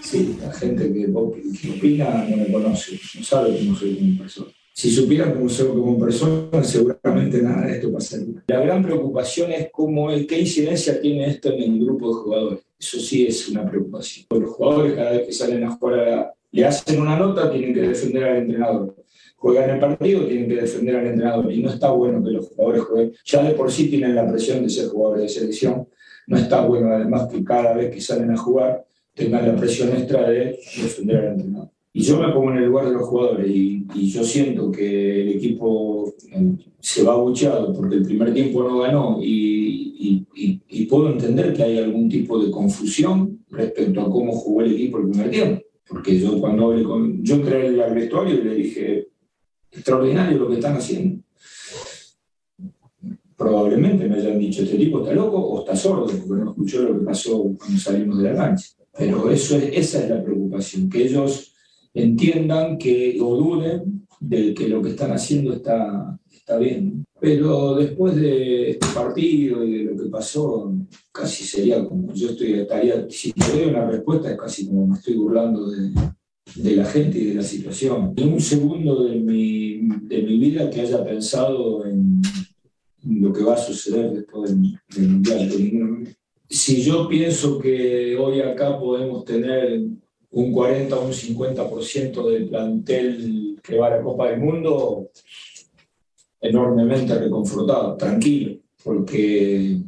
Speaker 1: Sí, la gente que, que opina no me conoce, no sabe cómo soy como persona. Si supieran cómo soy como persona, seguramente nada de esto pasaría. La gran preocupación es cómo es, qué incidencia tiene esto en el grupo de jugadores. Eso sí es una preocupación. Los jugadores cada vez que salen a jugar le hacen una nota, tienen que defender al entrenador. Juegan el partido, tienen que defender al entrenador. Y no está bueno que los jugadores jueguen. Ya de por sí tienen la presión de ser jugadores de selección. No está bueno además que cada vez que salen a jugar tengan la presión extra de defender al entrenador. Y yo me pongo en el lugar de los jugadores y, yo siento que el equipo eh, se va abucheado porque el primer tiempo no ganó y puedo entender que hay algún tipo de confusión respecto a cómo jugó el equipo el primer tiempo. Porque yo cuando hablé con... Yo entré al vestuario y le dije, extraordinario lo que están haciendo probablemente me hayan dicho, este tipo está loco o está sordo, porque no escuchó lo que pasó cuando salimos de la cancha. Pero eso es, esa es la preocupación, que ellos entiendan que, o duden de que lo que están haciendo está, está bien. Pero después de este partido y de lo que pasó, casi sería como, yo estoy, estaría, si te doy una respuesta es casi como me estoy burlando de, de la gente y de la situación. En un segundo de mi, de mi vida que haya pensado en lo que va a suceder después del, del Mundial. Si yo pienso que hoy acá podemos tener un 40 o un 50% del plantel que va a la Copa del Mundo, enormemente reconfortado, tranquilo, porque,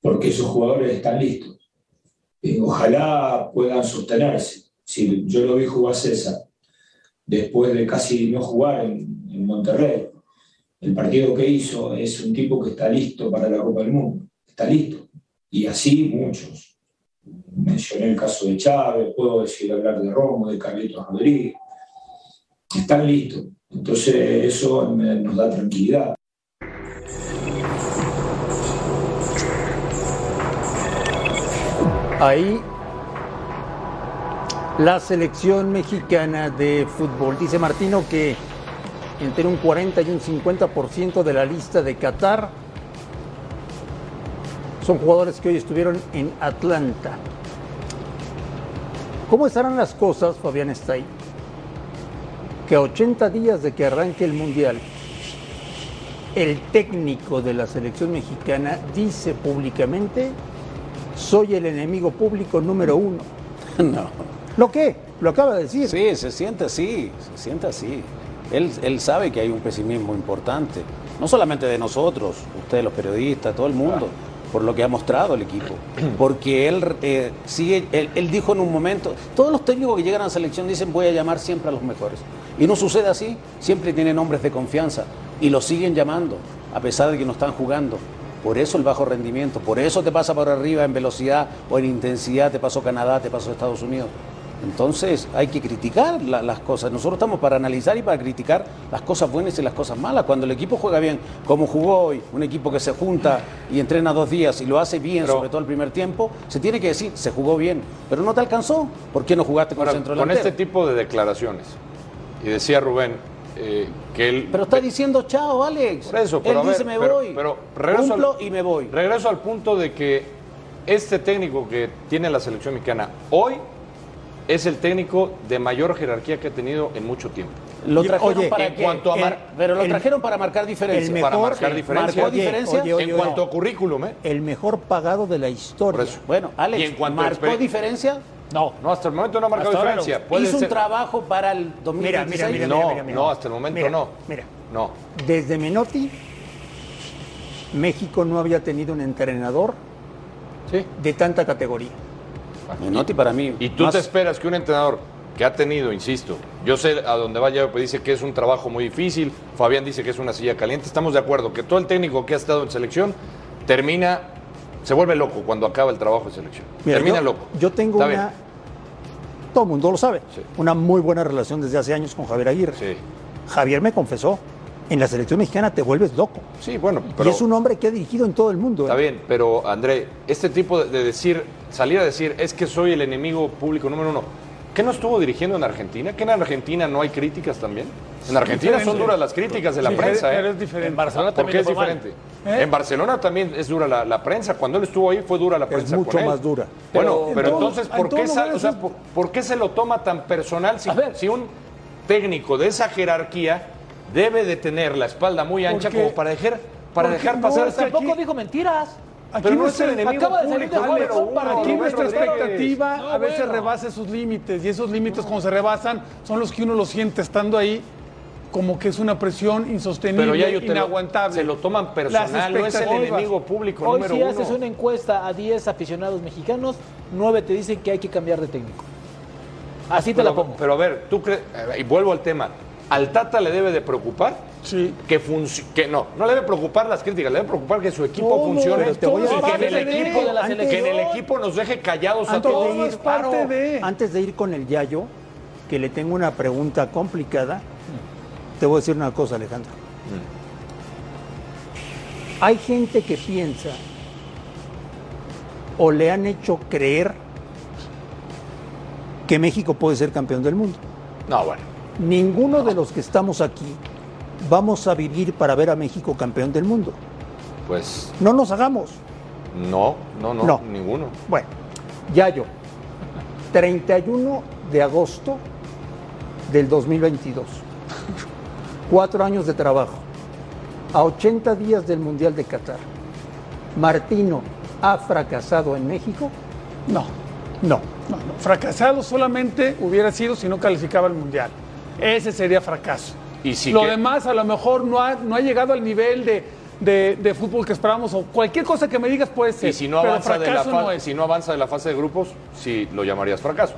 Speaker 1: porque esos jugadores están listos. Ojalá puedan sostenerse. Si yo lo vi jugar César, después de casi no jugar en Monterrey, el partido que hizo es un tipo que está listo para la Copa del Mundo, está listo. Y así muchos. Mencioné el caso de Chávez, puedo decir hablar de Romo, de Carlitos Rodríguez. Están listos. Entonces eso nos da tranquilidad.
Speaker 2: Ahí la selección mexicana de fútbol. Dice Martino que entre un 40 y un 50% de la lista de Qatar son jugadores que hoy estuvieron en Atlanta. ¿Cómo estarán las cosas, Fabián está ahí? Que a 80 días de que arranque el Mundial, el técnico de la selección mexicana dice públicamente, soy el enemigo público número uno. *laughs*
Speaker 4: No.
Speaker 2: ¿Lo qué? Lo acaba de decir.
Speaker 4: Sí, se siente así, se siente así. Él, él sabe que hay un pesimismo importante, no solamente de nosotros, ustedes los periodistas, todo el mundo, por lo que ha mostrado el equipo. Porque él eh, sigue, él, dijo en un momento, todos los técnicos que llegan a la selección dicen voy a llamar siempre a los mejores. Y no sucede así, siempre tienen hombres de confianza y los siguen llamando, a pesar de que no están jugando. Por eso el bajo rendimiento, por eso te pasa por arriba en velocidad o en intensidad, te pasó Canadá, te pasó Estados Unidos. Entonces hay que criticar la- las cosas. Nosotros estamos para analizar y para criticar las cosas buenas y las cosas malas. Cuando el equipo juega bien, como jugó hoy, un equipo que se junta y entrena dos días y lo hace bien,
Speaker 6: Pero-
Speaker 4: sobre todo el primer tiempo, se tiene que decir, se jugó bien, pero no te alcanzó. ¿Por qué no jugaste con
Speaker 6: Ahora,
Speaker 4: centro
Speaker 6: con
Speaker 4: delantero?
Speaker 6: este tipo de declaraciones, y decía Rubén eh, que él...
Speaker 4: Pero está diciendo chao, Alex.
Speaker 6: Por eso, pero
Speaker 4: Él dice me
Speaker 6: pero-
Speaker 4: voy.
Speaker 6: Pero regreso
Speaker 4: Cumplo
Speaker 6: al-
Speaker 4: y me voy.
Speaker 6: Regreso al punto de que este técnico que tiene la selección mexicana hoy es el técnico de mayor jerarquía que ha tenido en mucho tiempo.
Speaker 4: Lo trajeron
Speaker 2: oye,
Speaker 4: para
Speaker 6: en
Speaker 4: qué?
Speaker 6: cuanto a mar-
Speaker 4: El- pero lo
Speaker 2: el-
Speaker 4: trajeron para marcar diferencia.
Speaker 2: el
Speaker 6: para
Speaker 2: mejor-
Speaker 6: marcar diferencia.
Speaker 4: marcó diferencia
Speaker 2: oye, oye,
Speaker 6: en cuanto a currículum, ¿eh?
Speaker 2: El mejor pagado de la historia.
Speaker 4: Bueno, Alex,
Speaker 6: Y en cuanto a
Speaker 4: ¿marcó diferencia?
Speaker 5: No.
Speaker 6: No, hasta el momento no ha marcado
Speaker 5: ahora
Speaker 6: diferencia.
Speaker 5: no.
Speaker 6: Puede
Speaker 4: Hizo
Speaker 6: ser-
Speaker 4: un trabajo para el
Speaker 2: Mira,
Speaker 4: 2026.
Speaker 2: mira, mira,
Speaker 6: no,
Speaker 2: mira, mira.
Speaker 6: no, hasta el momento
Speaker 2: Mira,
Speaker 6: no.
Speaker 2: Mira,
Speaker 6: No.
Speaker 2: desde Menotti, México no había tenido un entrenador
Speaker 5: Sí.
Speaker 2: de tanta categoría.
Speaker 4: Menotti para mí.
Speaker 6: Y tú
Speaker 4: más-
Speaker 6: te esperas que un entrenador que ha tenido, insisto, yo sé a dónde vaya, pues dice que es un trabajo muy difícil, Fabián dice que es una silla caliente, estamos de acuerdo que todo el técnico que ha estado en selección termina, se vuelve loco cuando acaba el trabajo de selección.
Speaker 2: Mira,
Speaker 6: termina
Speaker 2: yo,
Speaker 6: loco.
Speaker 2: Yo tengo
Speaker 6: Está
Speaker 2: una,
Speaker 6: bien.
Speaker 2: todo el mundo lo sabe,
Speaker 6: Sí.
Speaker 2: una muy buena relación desde hace años con Javier Aguirre.
Speaker 6: Sí,
Speaker 2: Javier me confesó, en la selección mexicana te vuelves loco.
Speaker 6: sí, bueno, pero
Speaker 2: y es un hombre que ha dirigido en todo el mundo. ¿eh?
Speaker 6: está bien, pero André, este tipo de, de decir, salir a decir, es que soy el enemigo público número uno, ¿qué no estuvo dirigiendo en Argentina? ¿Que en Argentina no hay críticas también? En Argentina son duras las críticas de la
Speaker 3: Sí,
Speaker 6: prensa,
Speaker 3: pero
Speaker 6: ¿eh?
Speaker 3: es diferente.
Speaker 5: En Barcelona
Speaker 6: ¿Por
Speaker 5: también
Speaker 6: es diferente?
Speaker 3: ¿Eh?
Speaker 6: En Barcelona también es dura la, la prensa. Cuando él estuvo ahí fue dura la
Speaker 2: Es
Speaker 6: prensa.
Speaker 2: mucho
Speaker 6: con él.
Speaker 2: más dura.
Speaker 6: Bueno,
Speaker 3: Pero-
Speaker 6: entonces,
Speaker 3: en
Speaker 6: ¿por qué,
Speaker 3: todos
Speaker 6: esa-
Speaker 3: lugares
Speaker 6: o sea,
Speaker 3: es-
Speaker 6: por, por qué se lo toma tan personal si,
Speaker 5: A ver.
Speaker 6: si un técnico de esa jerarquía debe de tener la espalda muy ancha
Speaker 3: Porque-
Speaker 6: como para dejar, para
Speaker 3: porque
Speaker 6: dejar
Speaker 3: no,
Speaker 6: pasar
Speaker 3: es.
Speaker 5: Tampoco
Speaker 3: aquí-
Speaker 5: dijo mentiras.
Speaker 3: Aquí
Speaker 6: Pero no es
Speaker 3: nuestra-
Speaker 6: el enemigo
Speaker 5: acaba de salir
Speaker 6: público
Speaker 5: de
Speaker 6: número
Speaker 5: Juárez,
Speaker 6: uno,
Speaker 5: para
Speaker 3: Aquí
Speaker 6: Rubén
Speaker 3: nuestra
Speaker 6: Rodríguez.
Speaker 3: expectativa
Speaker 5: No,
Speaker 3: a veces
Speaker 5: bueno.
Speaker 3: rebasa sus límites y esos límites cuando se rebasan son los que uno lo siente estando ahí como que es una presión insostenible,
Speaker 6: Pero ya yo te lo-
Speaker 3: inaguantable.
Speaker 6: se lo toman personal, no es el
Speaker 3: expectativas.
Speaker 6: enemigo público
Speaker 5: Hoy
Speaker 6: número
Speaker 5: si
Speaker 6: uno.
Speaker 5: haces una encuesta a 10 aficionados mexicanos, 9 te dicen que hay que cambiar de técnico. Así te
Speaker 6: pero,
Speaker 5: la pongo.
Speaker 6: Pero a ver, tú crees, y vuelvo al tema, ¿al Tata le debe de preocupar?
Speaker 3: Sí.
Speaker 6: que que no, no le debe preocupar las críticas, le debe preocupar que su equipo
Speaker 3: Todo,
Speaker 6: funcione
Speaker 3: te voy a
Speaker 6: que en el equipo,
Speaker 5: de la
Speaker 6: que en
Speaker 5: selección.
Speaker 6: el equipo nos deje callados a
Speaker 2: Antes de
Speaker 6: todos.
Speaker 3: Parte
Speaker 6: Claro.
Speaker 3: de...
Speaker 2: Antes de ir con el Yayo, que le tengo una pregunta complicada, te voy a decir una cosa, Alejandro. Hay gente que piensa o le han hecho creer que México puede ser campeón del mundo.
Speaker 6: No, bueno.
Speaker 2: Ninguno de los que estamos aquí vamos a vivir para ver a México campeón del mundo.
Speaker 6: Pues
Speaker 2: No nos hagamos.
Speaker 6: no, no, no,
Speaker 2: No.
Speaker 6: ninguno.
Speaker 2: Bueno, Yayo, 31 de agosto del 2022. Cuatro años de trabajo. A 80 días del Mundial de Qatar. ¿Martino ha fracasado en México?
Speaker 3: No,
Speaker 2: No.
Speaker 3: no, no. Fracasado solamente hubiera sido si no calificaba al Mundial. Ese sería fracaso.
Speaker 6: Y si
Speaker 3: Lo
Speaker 6: que-
Speaker 3: demás a lo mejor no ha, no ha llegado al nivel de, de- de fútbol que esperábamos o cualquier cosa que me digas puede ser.
Speaker 6: Y si no avanza de la
Speaker 3: fracaso no
Speaker 6: fa-
Speaker 3: es.
Speaker 6: si no avanza de la fase de grupos, sí lo llamarías fracaso.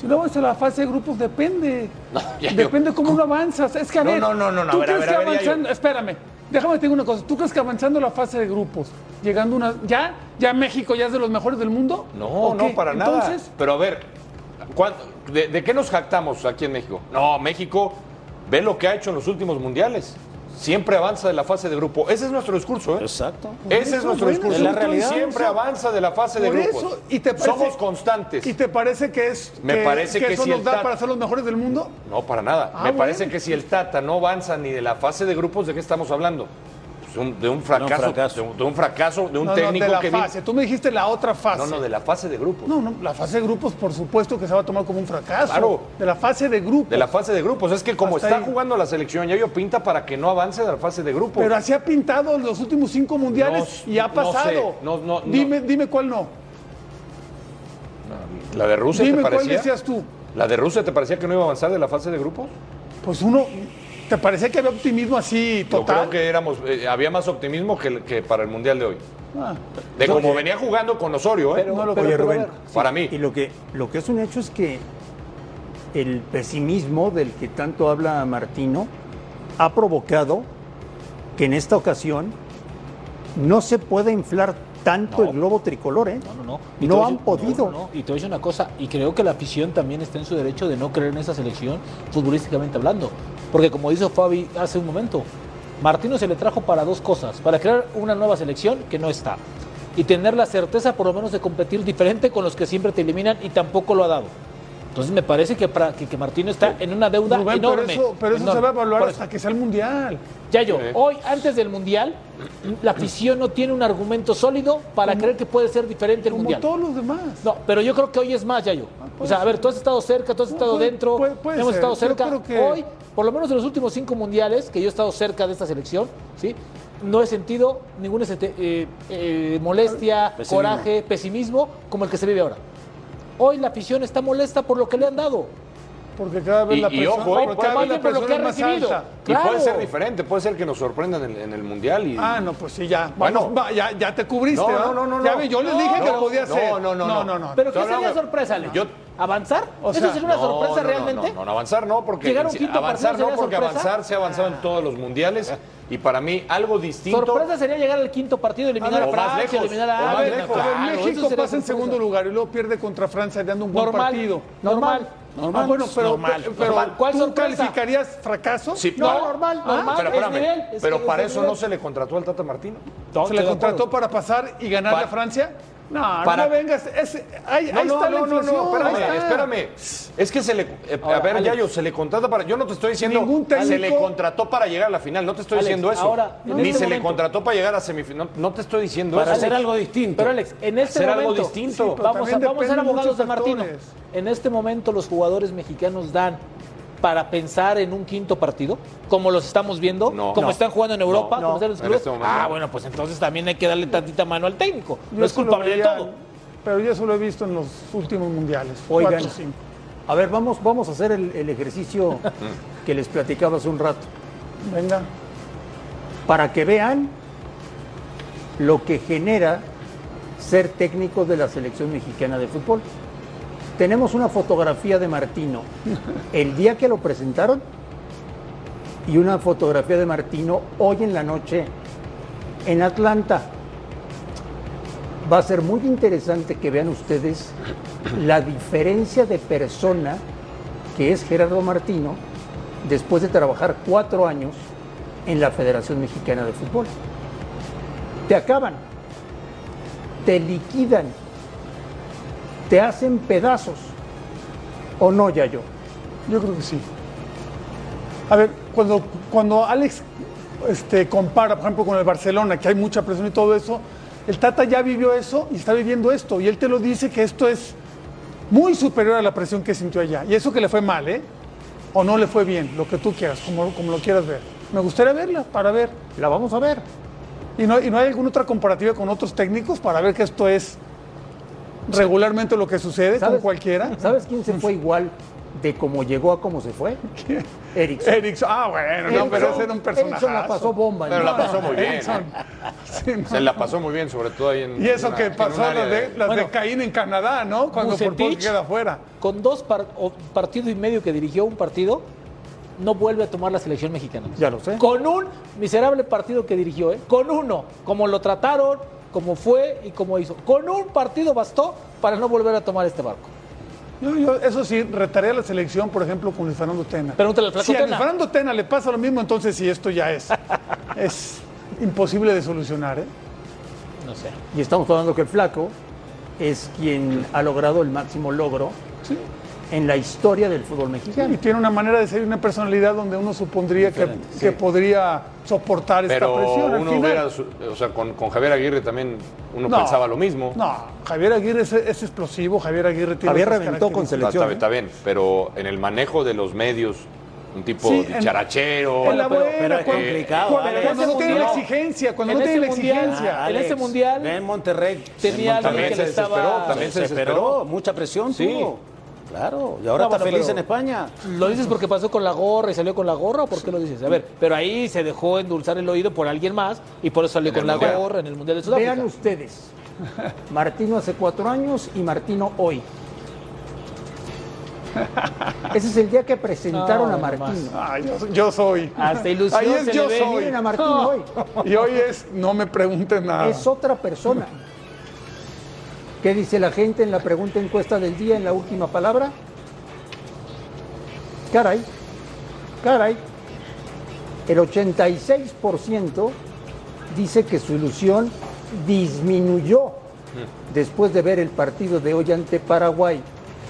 Speaker 3: Si no avanza la fase de grupos, depende. *laughs*
Speaker 6: No,
Speaker 3: depende cómo uno avanzas. Es que a
Speaker 6: No,
Speaker 3: ver,
Speaker 6: no, no, no, no,
Speaker 3: ¿tú
Speaker 6: a ver,
Speaker 3: crees que
Speaker 6: a ver, ya
Speaker 3: avanzando, espérame, déjame decir una cosa. ¿Tú crees que avanzando la fase de grupos, llegando una, ya, ya México ya es de los mejores del mundo?
Speaker 6: No,
Speaker 3: ¿O
Speaker 6: no, para nada.
Speaker 3: Entonces,
Speaker 6: Pero a ver, ¿cuán- de, de qué nos jactamos aquí en México? No, México ve lo que ha hecho en los últimos mundiales. Siempre avanza de la fase de grupo. Ese es nuestro discurso, ¿eh?
Speaker 4: Exacto.
Speaker 6: Ese es nuestro
Speaker 3: bueno,
Speaker 6: discurso.
Speaker 3: la realidad.
Speaker 6: Siempre avanza de la fase de
Speaker 3: por
Speaker 6: grupos.
Speaker 3: eso, y te parece,
Speaker 6: Somos constantes.
Speaker 3: ¿Y te parece que es
Speaker 6: Me parece que
Speaker 3: eso
Speaker 6: si
Speaker 3: nos da para ser los mejores del mundo?
Speaker 6: No, para nada.
Speaker 3: Ah,
Speaker 6: Me
Speaker 3: bueno.
Speaker 6: parece que si el Tata no avanza ni de la fase de grupos, ¿de qué estamos hablando? Un- de un fracaso,
Speaker 4: fracaso.
Speaker 6: De, un, de un fracaso, de un
Speaker 3: no,
Speaker 6: técnico
Speaker 3: no, de la
Speaker 6: que
Speaker 3: fase. Tú me dijiste la otra fase.
Speaker 6: No, no, de la fase de grupos.
Speaker 3: No, no, la fase de grupos, por supuesto que se va a tomar como un fracaso.
Speaker 6: Claro.
Speaker 3: De la fase de grupos.
Speaker 6: De la fase de grupos. Es que como
Speaker 3: Hasta
Speaker 6: está
Speaker 3: ahí.
Speaker 6: jugando la selección, ya yo pinta para que no avance de la fase de grupos.
Speaker 3: Pero así ha pintado los últimos cinco mundiales
Speaker 6: No,
Speaker 3: y ha
Speaker 6: no
Speaker 3: pasado.
Speaker 6: sé, no, no, no.
Speaker 3: dime, dime cuál no.
Speaker 6: ¿La de Rusia
Speaker 3: Dime
Speaker 6: te
Speaker 3: cuál
Speaker 6: parecía?
Speaker 3: decías tú.
Speaker 6: ¿La de Rusia te parecía que no iba a avanzar de la fase de grupos?
Speaker 3: Pues uno, ¿te parecía que había optimismo así
Speaker 6: Yo
Speaker 3: total?
Speaker 6: creo que éramos, eh, había más optimismo que, que para el Mundial de hoy.
Speaker 3: Ah,
Speaker 6: De como venía jugando con Osorio, ¿eh?
Speaker 5: Pero-
Speaker 3: no lo
Speaker 5: pero-
Speaker 2: Oye,
Speaker 5: pero
Speaker 2: Rubén,
Speaker 5: ver,
Speaker 6: para mí.
Speaker 2: Y lo que, lo que es un hecho es que el pesimismo del que tanto habla Martino ha provocado que en esta ocasión no se pueda inflar tanto
Speaker 5: No.
Speaker 2: el globo tricolor, ¿eh?
Speaker 5: No, no, no.
Speaker 2: No
Speaker 5: Y
Speaker 2: han
Speaker 5: decir-
Speaker 2: podido.
Speaker 5: no, no. Y te voy a decir una cosa, y creo que la afición también está en su derecho de no creer en esa selección, futbolísticamente hablando. Porque como dijo Fabi hace un momento, Martino se le trajo para dos cosas, para crear una nueva selección que no está, y tener la certeza por lo menos de competir diferente con los que siempre te eliminan y tampoco lo ha dado. Entonces me parece que, para, que, que Martino está en una deuda
Speaker 3: Rubén,
Speaker 5: enorme.
Speaker 3: pero eso, pero eso se va a evaluar hasta que sea el mundial.
Speaker 5: Ya yo,
Speaker 6: Sí.
Speaker 5: hoy, antes del Mundial, la afición no tiene un argumento sólido para creer que puede ser diferente el
Speaker 3: Como
Speaker 5: Mundial.
Speaker 3: todos los demás.
Speaker 5: No, pero yo creo que hoy es más, Yayo. o sea, a ver, tú has estado cerca, tú has estado
Speaker 3: puede-
Speaker 5: dentro,
Speaker 3: puede- puede
Speaker 5: hemos
Speaker 3: ser.
Speaker 5: estado
Speaker 3: Yo
Speaker 5: cerca.
Speaker 3: creo que-
Speaker 5: Hoy, por lo menos de los últimos cinco mundiales que yo he estado cerca de esta selección, ¿sí? No he sentido ninguna eh, eh, molestia,
Speaker 4: Pesimismo.
Speaker 5: coraje, pesimismo como el que se vive ahora. Hoy la afición está molesta por lo que le han dado.
Speaker 3: Porque cada vez
Speaker 6: Y-
Speaker 3: la
Speaker 6: y
Speaker 3: presión,
Speaker 6: ojo, eh,
Speaker 3: cada vez la
Speaker 5: lo
Speaker 3: presión
Speaker 5: que
Speaker 3: es
Speaker 5: ha
Speaker 3: más
Speaker 5: recibido.
Speaker 3: alta.
Speaker 6: Y puede
Speaker 5: Claro.
Speaker 6: ser diferente, puede ser que nos sorprendan en, en el Mundial. Y...
Speaker 3: Ah, no, pues sí, ya.
Speaker 6: Bueno.
Speaker 3: Vamos, va, ya, ya te cubriste,
Speaker 6: No, no, no, no,
Speaker 3: Ya
Speaker 6: no.
Speaker 3: yo les
Speaker 6: No,
Speaker 3: dije que
Speaker 6: no,
Speaker 3: podía
Speaker 6: no,
Speaker 3: ser.
Speaker 6: no, no,
Speaker 3: no,
Speaker 6: no.
Speaker 3: no, no.
Speaker 5: Pero ¿qué sería sorpresa, Alex?
Speaker 6: Yo-
Speaker 5: ¿Avanzar?
Speaker 3: O
Speaker 5: ¿Eso sería una
Speaker 6: No,
Speaker 5: sorpresa
Speaker 6: no, no,
Speaker 5: realmente?
Speaker 6: No, no, avanzar no, porque
Speaker 5: ¿Llegar a un quinto
Speaker 6: avanzar
Speaker 5: partido
Speaker 6: no, porque
Speaker 5: sorpresa?
Speaker 6: avanzar se ha avanzado en todos los mundiales y para mí algo distinto.
Speaker 5: Sorpresa sería llegar al quinto partido, eliminar
Speaker 3: A
Speaker 5: a,
Speaker 3: ver,
Speaker 6: más
Speaker 5: Francia,
Speaker 6: lejos,
Speaker 5: eliminar a África. Claro,
Speaker 3: A
Speaker 5: eso
Speaker 3: México pasa en
Speaker 5: sorpresa.
Speaker 3: segundo lugar y luego pierde contra Francia dando un buen
Speaker 5: Normal,
Speaker 3: partido.
Speaker 5: normal.
Speaker 3: Ah, bueno, pero,
Speaker 5: Normal,
Speaker 3: pero
Speaker 5: normal. ¿Cuál
Speaker 3: ¿tú
Speaker 5: sorpresa?
Speaker 3: calificarías fracaso?
Speaker 6: Sí,
Speaker 5: No, normal,
Speaker 3: Ah,
Speaker 5: normal.
Speaker 6: Pero
Speaker 5: es
Speaker 6: espérame,
Speaker 5: nivel, es-
Speaker 6: pero para eso
Speaker 5: nivel.
Speaker 6: no se le contrató al Tata Martino.
Speaker 5: No,
Speaker 3: ¿Se le contrató para pasar y ganarle
Speaker 6: Pa-
Speaker 3: a Francia? No,
Speaker 6: Para-
Speaker 3: no me vengas. es- ahí,
Speaker 6: No,
Speaker 3: ahí
Speaker 6: no,
Speaker 3: está la
Speaker 6: no,
Speaker 3: inflación.
Speaker 6: no, espérame, espérame. Es que se le. eh,
Speaker 5: Ahora,
Speaker 6: a ver,
Speaker 5: Alex.
Speaker 6: Yayo, se le contrata para. Yo no te estoy diciendo.
Speaker 3: Ningún técnico-
Speaker 6: Se le contrató para llegar a la final. No te estoy
Speaker 5: Alex,
Speaker 6: diciendo eso.
Speaker 5: ahora,
Speaker 6: Ni
Speaker 5: este
Speaker 6: se le contrató para llegar a semifinal. No, no te estoy diciendo
Speaker 4: Para
Speaker 6: eso.
Speaker 4: hacer algo distinto.
Speaker 5: Pero Alex, en este
Speaker 6: Hacer algo
Speaker 5: momento,
Speaker 6: distinto.
Speaker 3: Sí, pero
Speaker 5: vamos, a, vamos a ser abogados de Martino. En este momento los jugadores mexicanos dan para pensar en un quinto partido, como los estamos viendo,
Speaker 6: No.
Speaker 5: como
Speaker 6: No.
Speaker 5: están jugando en Europa,
Speaker 6: No.
Speaker 5: como los
Speaker 6: En
Speaker 5: clubes.
Speaker 6: este momento
Speaker 5: ah,
Speaker 6: no.
Speaker 5: bueno, pues entonces también hay que darle tantita mano al técnico.
Speaker 3: Yo
Speaker 5: no es culpable de todo.
Speaker 3: Pero yo eso lo he visto en los últimos mundiales.
Speaker 2: Oigan.
Speaker 3: Cuatro, cinco.
Speaker 2: A ver, vamos, vamos a hacer el, el ejercicio *laughs* que les platicaba hace un rato,
Speaker 3: Venga.
Speaker 2: para que vean lo que genera ser técnico de la selección mexicana de fútbol. Tenemos una fotografía de Martino el día que lo presentaron y una fotografía de Martino hoy en la noche en Atlanta. Va a ser muy interesante que vean ustedes la diferencia de persona que es Gerardo Martino después de trabajar cuatro años en la Federación Mexicana de Fútbol. Te acaban, te liquidan, te hacen pedazos. ¿O no, Yayo?
Speaker 3: Yo creo que sí. A ver, cuando, cuando Alex este, compara, por ejemplo, con el Barcelona, que hay mucha presión y todo eso, el Tata ya vivió eso y está viviendo esto. Y él te lo dice que esto es muy superior a la presión que sintió allá. Y eso que le fue mal, ¿eh? O no le fue bien, lo que tú quieras, como, como lo quieras ver. Me gustaría verla para ver.
Speaker 2: La vamos a ver.
Speaker 3: ¿Y no, ¿Y no hay alguna otra comparativa con otros técnicos para ver que esto es regularmente lo que sucede con cualquiera?
Speaker 2: ¿Sabes quién se fue igual de cómo llegó a cómo se fue? Erickson.
Speaker 3: Erickson. Ah, bueno, no, pero ese era un personaje.
Speaker 2: Erickson la pasó bomba.
Speaker 6: Pero
Speaker 2: ¿no?
Speaker 6: la pasó muy bien.
Speaker 3: Erickson. Sí, no.
Speaker 6: Se la pasó muy bien, sobre todo ahí en.
Speaker 3: Y eso que pasó las de, las de. Caín en Canadá, ¿no? Cuando por poco
Speaker 5: Vucetich,
Speaker 3: queda fuera.
Speaker 5: Con dos par- o partido y medio que dirigió un partido, no vuelve a tomar la selección mexicana.
Speaker 2: Ya lo sé.
Speaker 5: Con un miserable partido que dirigió, ¿eh? Con uno. Como lo trataron, como fue y como hizo. Con un partido bastó para no volver a tomar este barco.
Speaker 3: Yo, yo, eso sí, retaré a la selección, por ejemplo, con Luis Fernando Tena.
Speaker 5: Pregúntale al Flaco
Speaker 3: si a Luis. Fernando Tena le pasa lo mismo, entonces sí, esto ya es, *laughs* es imposible de solucionar. ¿eh?
Speaker 5: No sé.
Speaker 2: Y estamos hablando que el flaco es quien ha logrado el máximo logro en la historia del fútbol
Speaker 3: Y
Speaker 2: mexicano.
Speaker 3: tiene una manera de ser y una personalidad donde uno supondría que, que podría soportar esta presión. Al
Speaker 6: uno
Speaker 3: final-
Speaker 6: hubiera, o sea, con, con Javier Aguirre también uno
Speaker 3: No.
Speaker 6: pensaba lo mismo.
Speaker 3: No, Javier Aguirre es, es explosivo, Javier Aguirre tiene
Speaker 2: Javier reventó con selección.
Speaker 6: está- está bien, pero en el manejo de los medios, un tipo
Speaker 3: Sí,
Speaker 6: dicharachero.
Speaker 3: En la
Speaker 5: pero-
Speaker 3: buena,
Speaker 4: pero es
Speaker 3: cuando-
Speaker 4: complicado,
Speaker 3: cuando,
Speaker 4: Alex.
Speaker 3: cuando no tiene la exigencia, cuando
Speaker 5: en
Speaker 3: no tiene la
Speaker 5: ese mundial-
Speaker 3: exigencia.
Speaker 5: en ese mundial
Speaker 4: en Monterrey.
Speaker 5: tenía
Speaker 4: en
Speaker 5: alguien
Speaker 6: También
Speaker 5: que
Speaker 6: se
Speaker 5: le estaba...
Speaker 6: desesperó, también
Speaker 4: se
Speaker 6: se
Speaker 4: desesperó, mucha presión
Speaker 6: Sí.
Speaker 4: tuvo. Claro, y ahora
Speaker 5: No,
Speaker 4: está
Speaker 5: bueno,
Speaker 4: feliz en España.
Speaker 5: ¿Lo dices porque pasó con la gorra y salió con la gorra o por qué lo dices? A ver, pero ahí se dejó endulzar el oído por alguien más y por eso salió con la
Speaker 6: Mundial.
Speaker 5: gorra en el Mundial de Sudáfrica.
Speaker 2: Vean ustedes, Martino hace cuatro años y Martino hoy. Ese es el día que presentaron
Speaker 5: No,
Speaker 2: a.
Speaker 3: Ah, yo, yo soy.
Speaker 5: Hasta ilusión
Speaker 3: Ahí es
Speaker 5: se
Speaker 3: yo
Speaker 5: le ve.
Speaker 3: soy.
Speaker 2: Miren a Martino *laughs* hoy.
Speaker 3: Y hoy es, no me pregunten nada.
Speaker 2: Es otra persona. ¿Qué dice la gente en la pregunta encuesta del día en la última palabra? Caray, caray. El 86% dice que su ilusión disminuyó después de ver el partido de hoy ante Paraguay.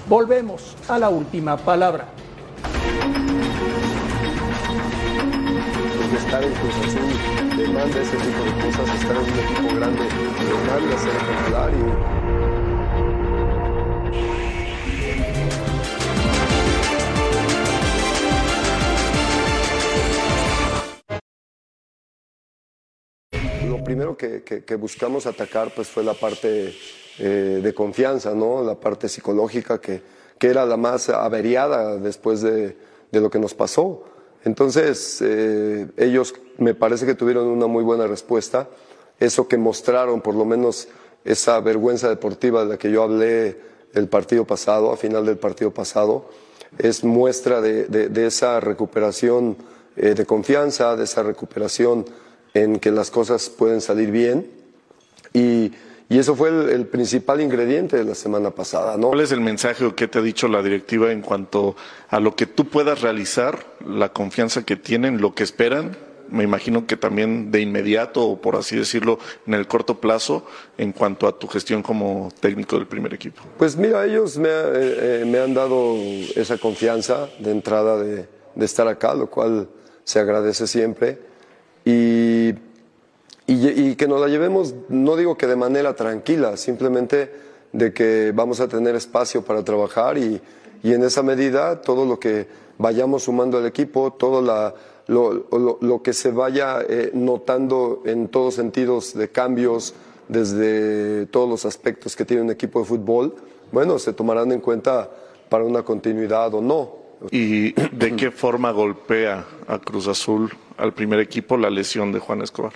Speaker 2: Volvemos a la última palabra.
Speaker 7: Lo primero que, que- que buscamos atacar pues fue la parte eh, de confianza, ¿no? La parte psicológica que, que era la más averiada después de, de lo que nos pasó. Entonces, eh, ellos me parece que tuvieron una muy buena respuesta. Eso que mostraron, por lo menos esa vergüenza deportiva de la que yo hablé el partido pasado, a final del partido pasado, es muestra de, de- de esa recuperación eh, de confianza, de esa recuperación en que las cosas pueden salir bien. Y, y eso fue el, el principal ingrediente de la semana pasada, ¿no?
Speaker 8: ¿Cuál es el mensaje o qué te ha dicho la directiva en cuanto a lo que tú puedas realizar, la confianza que tienen, lo que esperan? Me imagino que también de inmediato o por así decirlo en el corto plazo en cuanto a tu gestión como técnico del primer equipo.
Speaker 7: Pues mira, ellos me, eh, eh, me han dado esa confianza de entrada de, de estar acá, lo cual se agradece siempre. Y, y, que nos la llevemos, no digo que de manera tranquila, simplemente de que vamos a tener espacio para trabajar y, y en esa medida todo lo que vayamos sumando al equipo, todo la, lo, lo- lo que se vaya eh, notando en todos sentidos de cambios, desde todos los aspectos que tiene un equipo de fútbol, bueno, se tomarán en cuenta para una continuidad o no.
Speaker 8: ¿Y de qué forma golpea a Cruz Azul, al primer equipo, la lesión de Juan Escobar?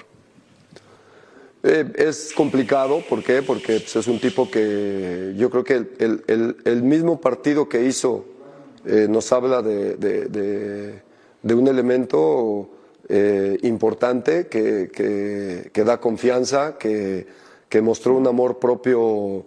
Speaker 7: Eh, es complicado, ¿por qué? Porque pues, es un tipo que yo creo que el, mismo partido que hizo eh, nos habla de, un elemento eh, importante que, da confianza, que, mostró un amor propio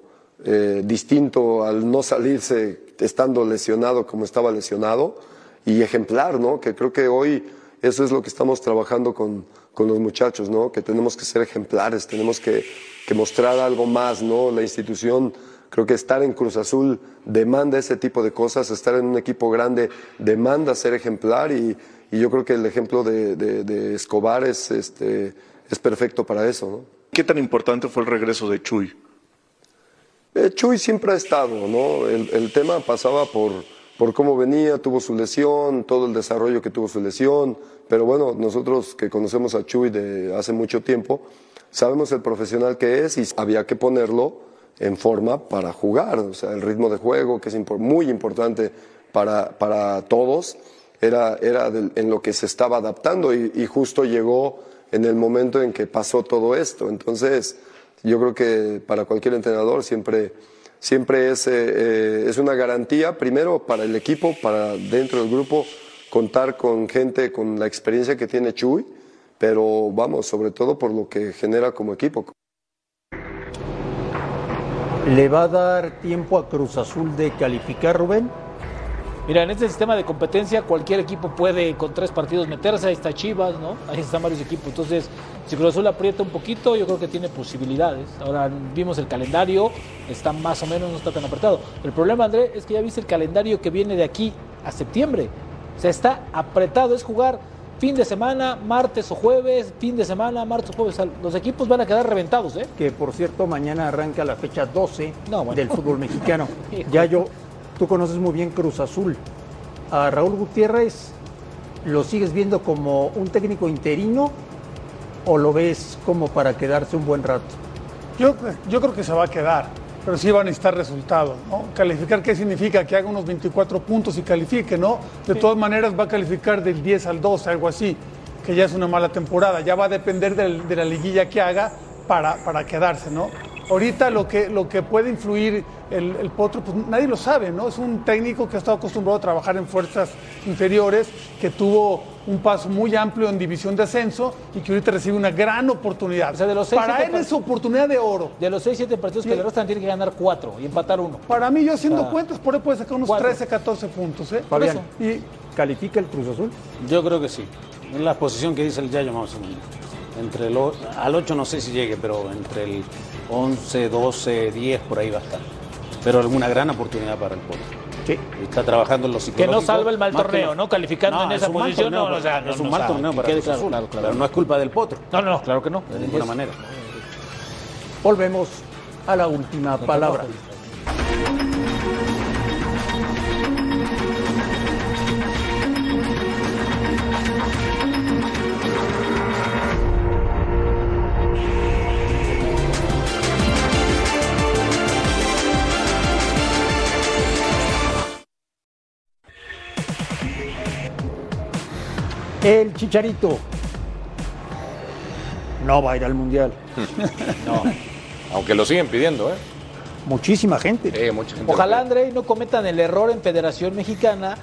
Speaker 7: distinto al no salirse estando lesionado como estaba lesionado y ejemplar, ¿no? Que creo que hoy eso es lo que estamos trabajando con, con los muchachos, ¿no? Que tenemos que ser ejemplares, tenemos que, que mostrar algo más, ¿no? La institución Creo que estar en Cruz Azul demanda ese tipo de cosas, estar en un equipo grande demanda ser ejemplar y, yo creo que el ejemplo de, de- de Escobar es, este, es perfecto para eso. ¿no?
Speaker 8: ¿Qué tan importante fue el regreso de Chuy?
Speaker 7: Eh, Chuy siempre ha estado, ¿no? El, tema pasaba por, por cómo venía, tuvo su lesión, todo el desarrollo que tuvo su lesión, pero bueno, nosotros que conocemos a Chuy de hace mucho tiempo, sabemos el profesional que es y había que ponerlo en forma para jugar, o sea, el ritmo de juego, que es muy importante para, para todos, era, era en lo que se estaba adaptando y, y justo llegó en el momento en que pasó todo esto. Entonces, yo creo que para cualquier entrenador siempre, siempre es, eh, eh, es una garantía, primero para el equipo, para dentro del grupo, contar con gente con la experiencia que tiene Chuy, pero vamos, sobre todo por lo que genera como equipo.
Speaker 2: ¿Le va a dar tiempo a Cruz Azul de calificar, Rubén?
Speaker 5: Mira, en este sistema de competencia cualquier equipo puede con tres partidos meterse, ahí está Chivas, ¿no? Ahí están varios equipos. Entonces, si Cruz Azul aprieta un poquito, yo creo que tiene posibilidades. Ahora vimos el calendario, está más o menos, no está tan apretado. El problema, André, es que ya viste el calendario que viene de aquí a septiembre. O sea, está apretado, es jugar fin de semana, martes o jueves, fin de semana, martes o jueves. Los equipos van a quedar reventados, ¿eh?
Speaker 2: Que por cierto, mañana arranca la fecha 12
Speaker 5: No, bueno.
Speaker 2: del fútbol *laughs* mexicano. Ya yo, tú conoces muy bien Cruz Azul. A Raúl Gutiérrez, ¿lo sigues viendo como un técnico interino o lo ves como para quedarse un buen rato?
Speaker 3: Yo, yo creo que se va a quedar, pero sí va a necesitar resultados, ¿no? Calificar, ¿qué significa? Que haga unos 24 puntos y califique, ¿no? De todas maneras va a calificar del 10 al 12, algo así, que ya es una mala temporada. Ya va a depender del- de, la liguilla que haga para, para quedarse, ¿no? Ahorita lo que, lo que puede influir el, el Potro, pues nadie lo sabe, ¿no? Es un técnico que ha estado acostumbrado a trabajar en fuerzas inferiores, que tuvo un paso muy amplio en división de ascenso y que ahorita recibe una gran oportunidad.
Speaker 5: O sea, de los seis,
Speaker 3: Para él es oportunidad de oro.
Speaker 5: De los 6, 7 partidos que le restan, tiene que ganar 4 y empatar uno.
Speaker 3: Para mí, yo haciendo
Speaker 5: Ah.
Speaker 3: cuentas, por ahí puede sacar unos
Speaker 5: Cuatro.
Speaker 3: 13, 14 puntos. ¿eh?
Speaker 2: Fabián,
Speaker 3: Y
Speaker 2: ¿califica el Cruz Azul?
Speaker 4: Yo creo que sí. En la posición que dice el Yayo menos. Entre el, al 8 no sé si llegue, pero entre el 11, 12, 10 por ahí va a estar. Pero alguna gran oportunidad para el Potro.
Speaker 2: Sí.
Speaker 4: Y Está trabajando en los
Speaker 5: Que no salva el mal torneo, ¿no? Calificando en
Speaker 4: es
Speaker 5: esa posición, no, o sea, no,
Speaker 4: es
Speaker 5: no,
Speaker 4: un mal torneo para Cruz
Speaker 5: claro, claro, claro.
Speaker 4: Pero no es culpa del Potro,
Speaker 5: No, no, no, claro que no.
Speaker 4: de ninguna manera.
Speaker 2: Volvemos a la última palabra. El Chicharito no va a ir al Mundial. *laughs*
Speaker 6: No. Aunque lo siguen pidiendo, ¿eh?
Speaker 2: Muchísima gente.
Speaker 6: Sí, mucha gente lo
Speaker 5: Ojalá. André, no cometan el error en Federación Mexicana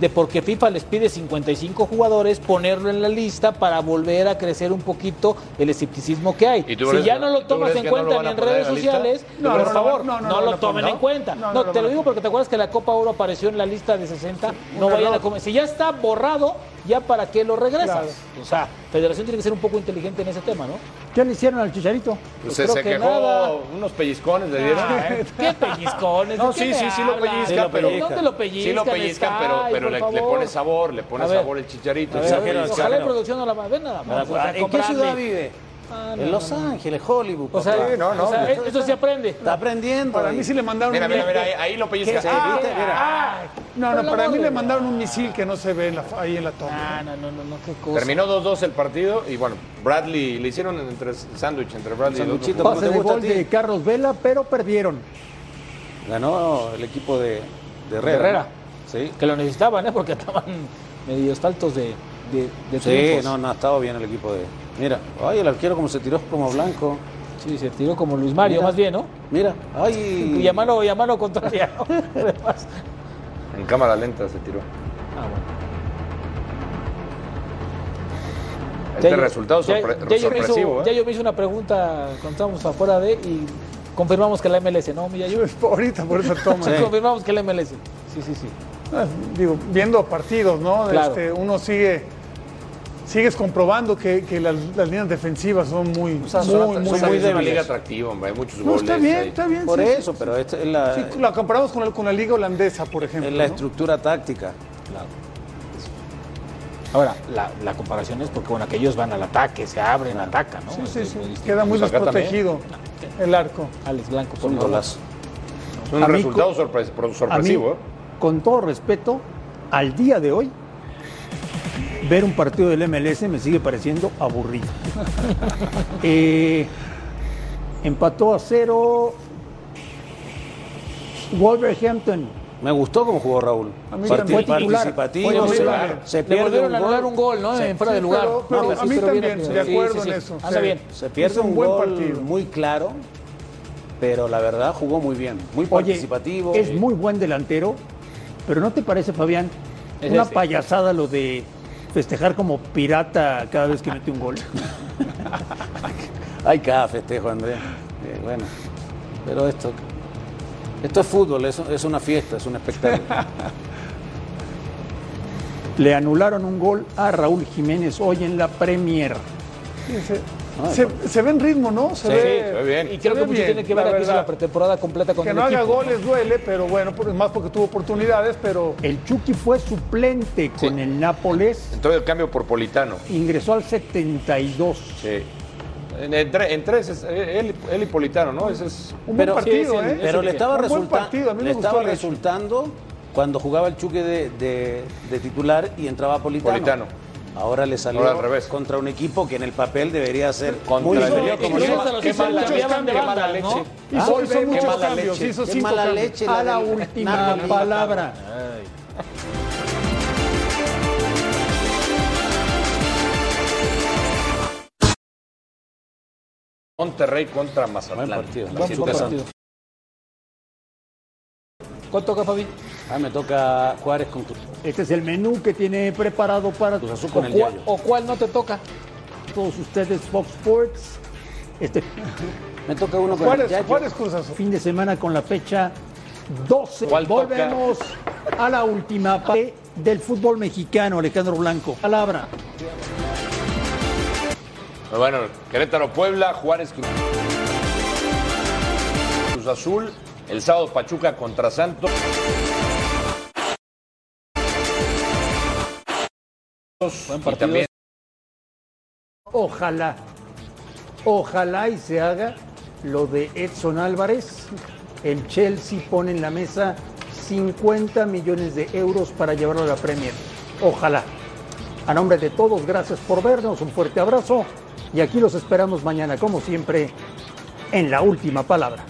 Speaker 5: de porque FIFA les pide 55 jugadores, ponerlo en la lista para volver a crecer un poquito el escepticismo que hay.
Speaker 6: ¿Y tú
Speaker 5: Si ya no lo tomas en
Speaker 6: no
Speaker 5: cuenta ni en redes
Speaker 6: en
Speaker 5: sociales,
Speaker 3: No,
Speaker 5: por
Speaker 3: no,
Speaker 5: favor,
Speaker 3: no,
Speaker 5: no,
Speaker 3: no, no,
Speaker 5: lo tomen
Speaker 3: no.
Speaker 5: en cuenta.
Speaker 3: No,
Speaker 5: No,
Speaker 3: no,
Speaker 5: te lo digo porque te acuerdas que la Copa Oro apareció en la lista de 60. No vayan a comer. Si ya está borrado, ya para qué lo regresas.
Speaker 3: Claro.
Speaker 5: O sea, Federación tiene que ser un poco inteligente en ese tema, ¿no?
Speaker 2: ¿Qué le hicieron al Chicharito?
Speaker 6: Pues
Speaker 5: Pues
Speaker 6: se,
Speaker 5: que
Speaker 6: quejó,
Speaker 5: nada.
Speaker 6: unos pellizcones le dieron.
Speaker 5: Ah, ¿Qué pellizcones?
Speaker 6: No,
Speaker 5: ¿De qué
Speaker 6: sí, sí, sí lo
Speaker 5: hablas?
Speaker 6: pellizca,
Speaker 5: Sí lo
Speaker 6: pero-
Speaker 5: pellizcan. ¿Dónde lo pellizcan?
Speaker 6: Sí lo pellizcan, pero, pero le, pone sabor, le pone
Speaker 5: ver.
Speaker 6: sabor el chicharito.
Speaker 5: Ver, ojalá la producción no la va a ver nada más. sea,
Speaker 4: ¿En qué ciudad vive?
Speaker 5: Ah, no,
Speaker 4: en Los. Ángeles, Hollywood.
Speaker 5: O sea,
Speaker 4: papá.
Speaker 6: no, no,
Speaker 5: o sea,
Speaker 6: eso-
Speaker 5: eso se aprende.
Speaker 4: Está aprendiendo.
Speaker 3: Para
Speaker 4: ahí.
Speaker 3: mí sí le mandaron
Speaker 6: Mira,
Speaker 3: un
Speaker 6: mira, mira,
Speaker 3: misil.
Speaker 6: ahí, lo pellizca. Ah,
Speaker 4: ¿Viste? Mira.
Speaker 5: Ah,
Speaker 3: No, no,
Speaker 5: el
Speaker 3: para mí le mandaron un misil que no se ve en la- ahí en la toma.
Speaker 5: Ah, no, no, no, no, qué cosa.
Speaker 6: Terminó 2-2 el partido y bueno, Bradley, le hicieron entre sándwich entre Bradley y el.
Speaker 2: Pase
Speaker 4: te
Speaker 2: de gol de Carlos Vela, pero perdieron.
Speaker 4: Ganó el equipo de, de Herrera.
Speaker 5: Herrera.
Speaker 4: Sí.
Speaker 5: Que lo necesitaban, ¿eh? Porque *laughs* estaban medio faltos de, de, de
Speaker 4: Sí, no, no, ha estado bien el equipo de. Mira, ay, el arquero como se tiró como blanco.
Speaker 5: Sí, se tiró como Luis Mario,
Speaker 4: Mira.
Speaker 5: más bien, ¿no?
Speaker 4: Mira, ay. *laughs*
Speaker 5: Y a mano, y a mano contraria, ¿no? *laughs* Además.
Speaker 6: En cámara lenta se tiró.
Speaker 5: Ah, bueno.
Speaker 6: Este
Speaker 5: Yayo-
Speaker 6: resultado
Speaker 5: Ya-
Speaker 6: sorpre-
Speaker 5: Yayo me hizo-
Speaker 6: sorpresivo. ¿eh?
Speaker 5: Yayo me hizo una pregunta cuando estábamos afuera de y confirmamos que la MLS, ¿no, mi Yayo? *laughs*
Speaker 3: Ahorita por esa toma.
Speaker 5: Confirmamos que la MLS. Sí, sí, sí.
Speaker 3: Ah, Digo, viendo partidos, ¿no?
Speaker 5: Claro.
Speaker 3: Este, uno sigue, sigues comprobando que, que las, las líneas defensivas son muy, muy,
Speaker 6: Son-
Speaker 3: muy,
Speaker 6: son-
Speaker 3: muy
Speaker 6: es una liga atractiva, hombre, hay muchos
Speaker 3: No,
Speaker 6: goles.
Speaker 3: está bien, está bien.
Speaker 4: Por
Speaker 3: sí,
Speaker 4: eso,
Speaker 3: sí,
Speaker 4: pero esta es la,
Speaker 3: sí. la comparamos con la, con la liga holandesa, por ejemplo.
Speaker 4: es la
Speaker 3: ¿no?
Speaker 4: estructura táctica.
Speaker 5: Ahora, la, la comparación es porque, bueno, que ellos van al ataque, se abren, atacan, ¿no?
Speaker 3: Sí, sí, sí. Queda muy
Speaker 6: Pues
Speaker 3: desprotegido el arco.
Speaker 5: Alex Blanco, por
Speaker 4: Un.
Speaker 6: Un resultado
Speaker 2: co-
Speaker 6: sorpre- pro-
Speaker 2: A mí,
Speaker 6: sorpresivo. ¿eh?
Speaker 2: con todo respeto, al día de hoy, ver un partido del MLS me sigue pareciendo aburrido. *laughs* Eh, empató a cero Wolverhampton.
Speaker 4: Me gustó cómo jugó Raúl.
Speaker 3: A mí
Speaker 4: Parti-
Speaker 3: también.
Speaker 2: Fue titular.
Speaker 4: Participativo, se, se pierde un gol.
Speaker 5: un gol, ¿no? en fuera de lugar.
Speaker 3: pero- pero
Speaker 5: No,
Speaker 3: a mí también,
Speaker 5: bien,
Speaker 3: de acuerdo
Speaker 5: sí, sí.
Speaker 3: en eso.
Speaker 5: Anda bien.
Speaker 4: Se pierde
Speaker 3: Hizo un
Speaker 4: un,
Speaker 3: buen
Speaker 4: gol
Speaker 3: partido.
Speaker 4: muy claro, pero la verdad jugó muy bien, muy
Speaker 2: Oye,
Speaker 4: participativo.
Speaker 2: es muy buen delantero, pero ¿no te parece, Fabián?
Speaker 5: Es
Speaker 2: una
Speaker 5: este.
Speaker 2: payasada lo de festejar como pirata cada vez que mete un gol.
Speaker 4: Hay cada festejo, Andrés. Eh, bueno, pero esto, esto es fútbol, es, es una fiesta, es un espectáculo.
Speaker 2: Le anularon un gol a Raúl Jiménez hoy en la Premier.
Speaker 3: Se, ve en ritmo, ¿no? Se
Speaker 6: Sí,
Speaker 3: ve,
Speaker 6: se ve bien.
Speaker 5: Y creo que mucho
Speaker 3: bien,
Speaker 5: tiene que ver
Speaker 3: la
Speaker 5: a que hizo la pretemporada completa con
Speaker 3: Que
Speaker 5: el
Speaker 3: no haga
Speaker 5: equipo.
Speaker 3: goles duele, pero bueno, por- más porque tuvo oportunidades, pero
Speaker 2: El Chucky fue suplente con el Nápoles,
Speaker 6: Entró el cambio por Politano.
Speaker 2: ingresó al 72.
Speaker 6: Sí. En, en en tres, es- él, él y Politano, ¿no? Ese es.
Speaker 3: un
Speaker 4: Pero-
Speaker 3: buen partido,
Speaker 5: sí,
Speaker 3: ¿eh?
Speaker 4: Pero le estaba,
Speaker 3: Un buen
Speaker 4: resulta-
Speaker 3: partido, a mí
Speaker 4: le
Speaker 3: me gustó
Speaker 4: estaba resultando cuando jugaba el de, de- de titular y entraba Politano.
Speaker 6: Politano.
Speaker 4: Ahora le salió
Speaker 6: Ahora al revés.
Speaker 4: contra un equipo que en el papel debería ser
Speaker 6: Contra
Speaker 4: muy
Speaker 6: el-
Speaker 4: inferior
Speaker 6: Hizo-
Speaker 4: como
Speaker 6: hizo- mala-
Speaker 5: de
Speaker 6: mala leche.
Speaker 3: Hizo,
Speaker 4: Ah,
Speaker 3: hizo
Speaker 4: qué
Speaker 3: muchos
Speaker 4: mala
Speaker 3: cambios,
Speaker 4: leche,
Speaker 3: hizo
Speaker 4: qué
Speaker 3: cinco
Speaker 4: mala
Speaker 3: cambios.
Speaker 4: leche.
Speaker 2: A la
Speaker 4: del
Speaker 2: última palabra.
Speaker 6: Monterrey contra Mazatlán.
Speaker 4: Buen partido.
Speaker 5: Partido. ¿Cuál toca, Fabi?
Speaker 4: Ah, me toca Juárez con Cruz
Speaker 2: Este es el menú que tiene preparado para
Speaker 4: Cruz Azul con el
Speaker 5: ¿O cuál-
Speaker 4: Yayo.
Speaker 5: ¿O cuál no te toca?
Speaker 2: todos ustedes Fox Sports. Este
Speaker 4: Me toca uno con el
Speaker 3: Juárez,
Speaker 4: Yayo.
Speaker 3: Juárez Cruz Azul.
Speaker 2: fin de semana con la fecha 12.
Speaker 6: ¿Cuál toca?
Speaker 2: Volvemos a la última parte del fútbol mexicano, Alejandro Blanco. Palabra.
Speaker 6: Bueno, Querétaro Puebla, Juárez Cruz. Cruz Azul, el sábado Pachuca contra Santos.
Speaker 5: Buen
Speaker 6: Y
Speaker 5: partido.
Speaker 6: también
Speaker 2: Ojalá, ojalá y se haga lo de Edson Álvarez. El Chelsea pone en la mesa 50 millones de euros para llevarlo a la Premier. Ojalá. A nombre de todos, gracias por vernos, un fuerte abrazo y aquí los esperamos mañana, como siempre, en la última palabra.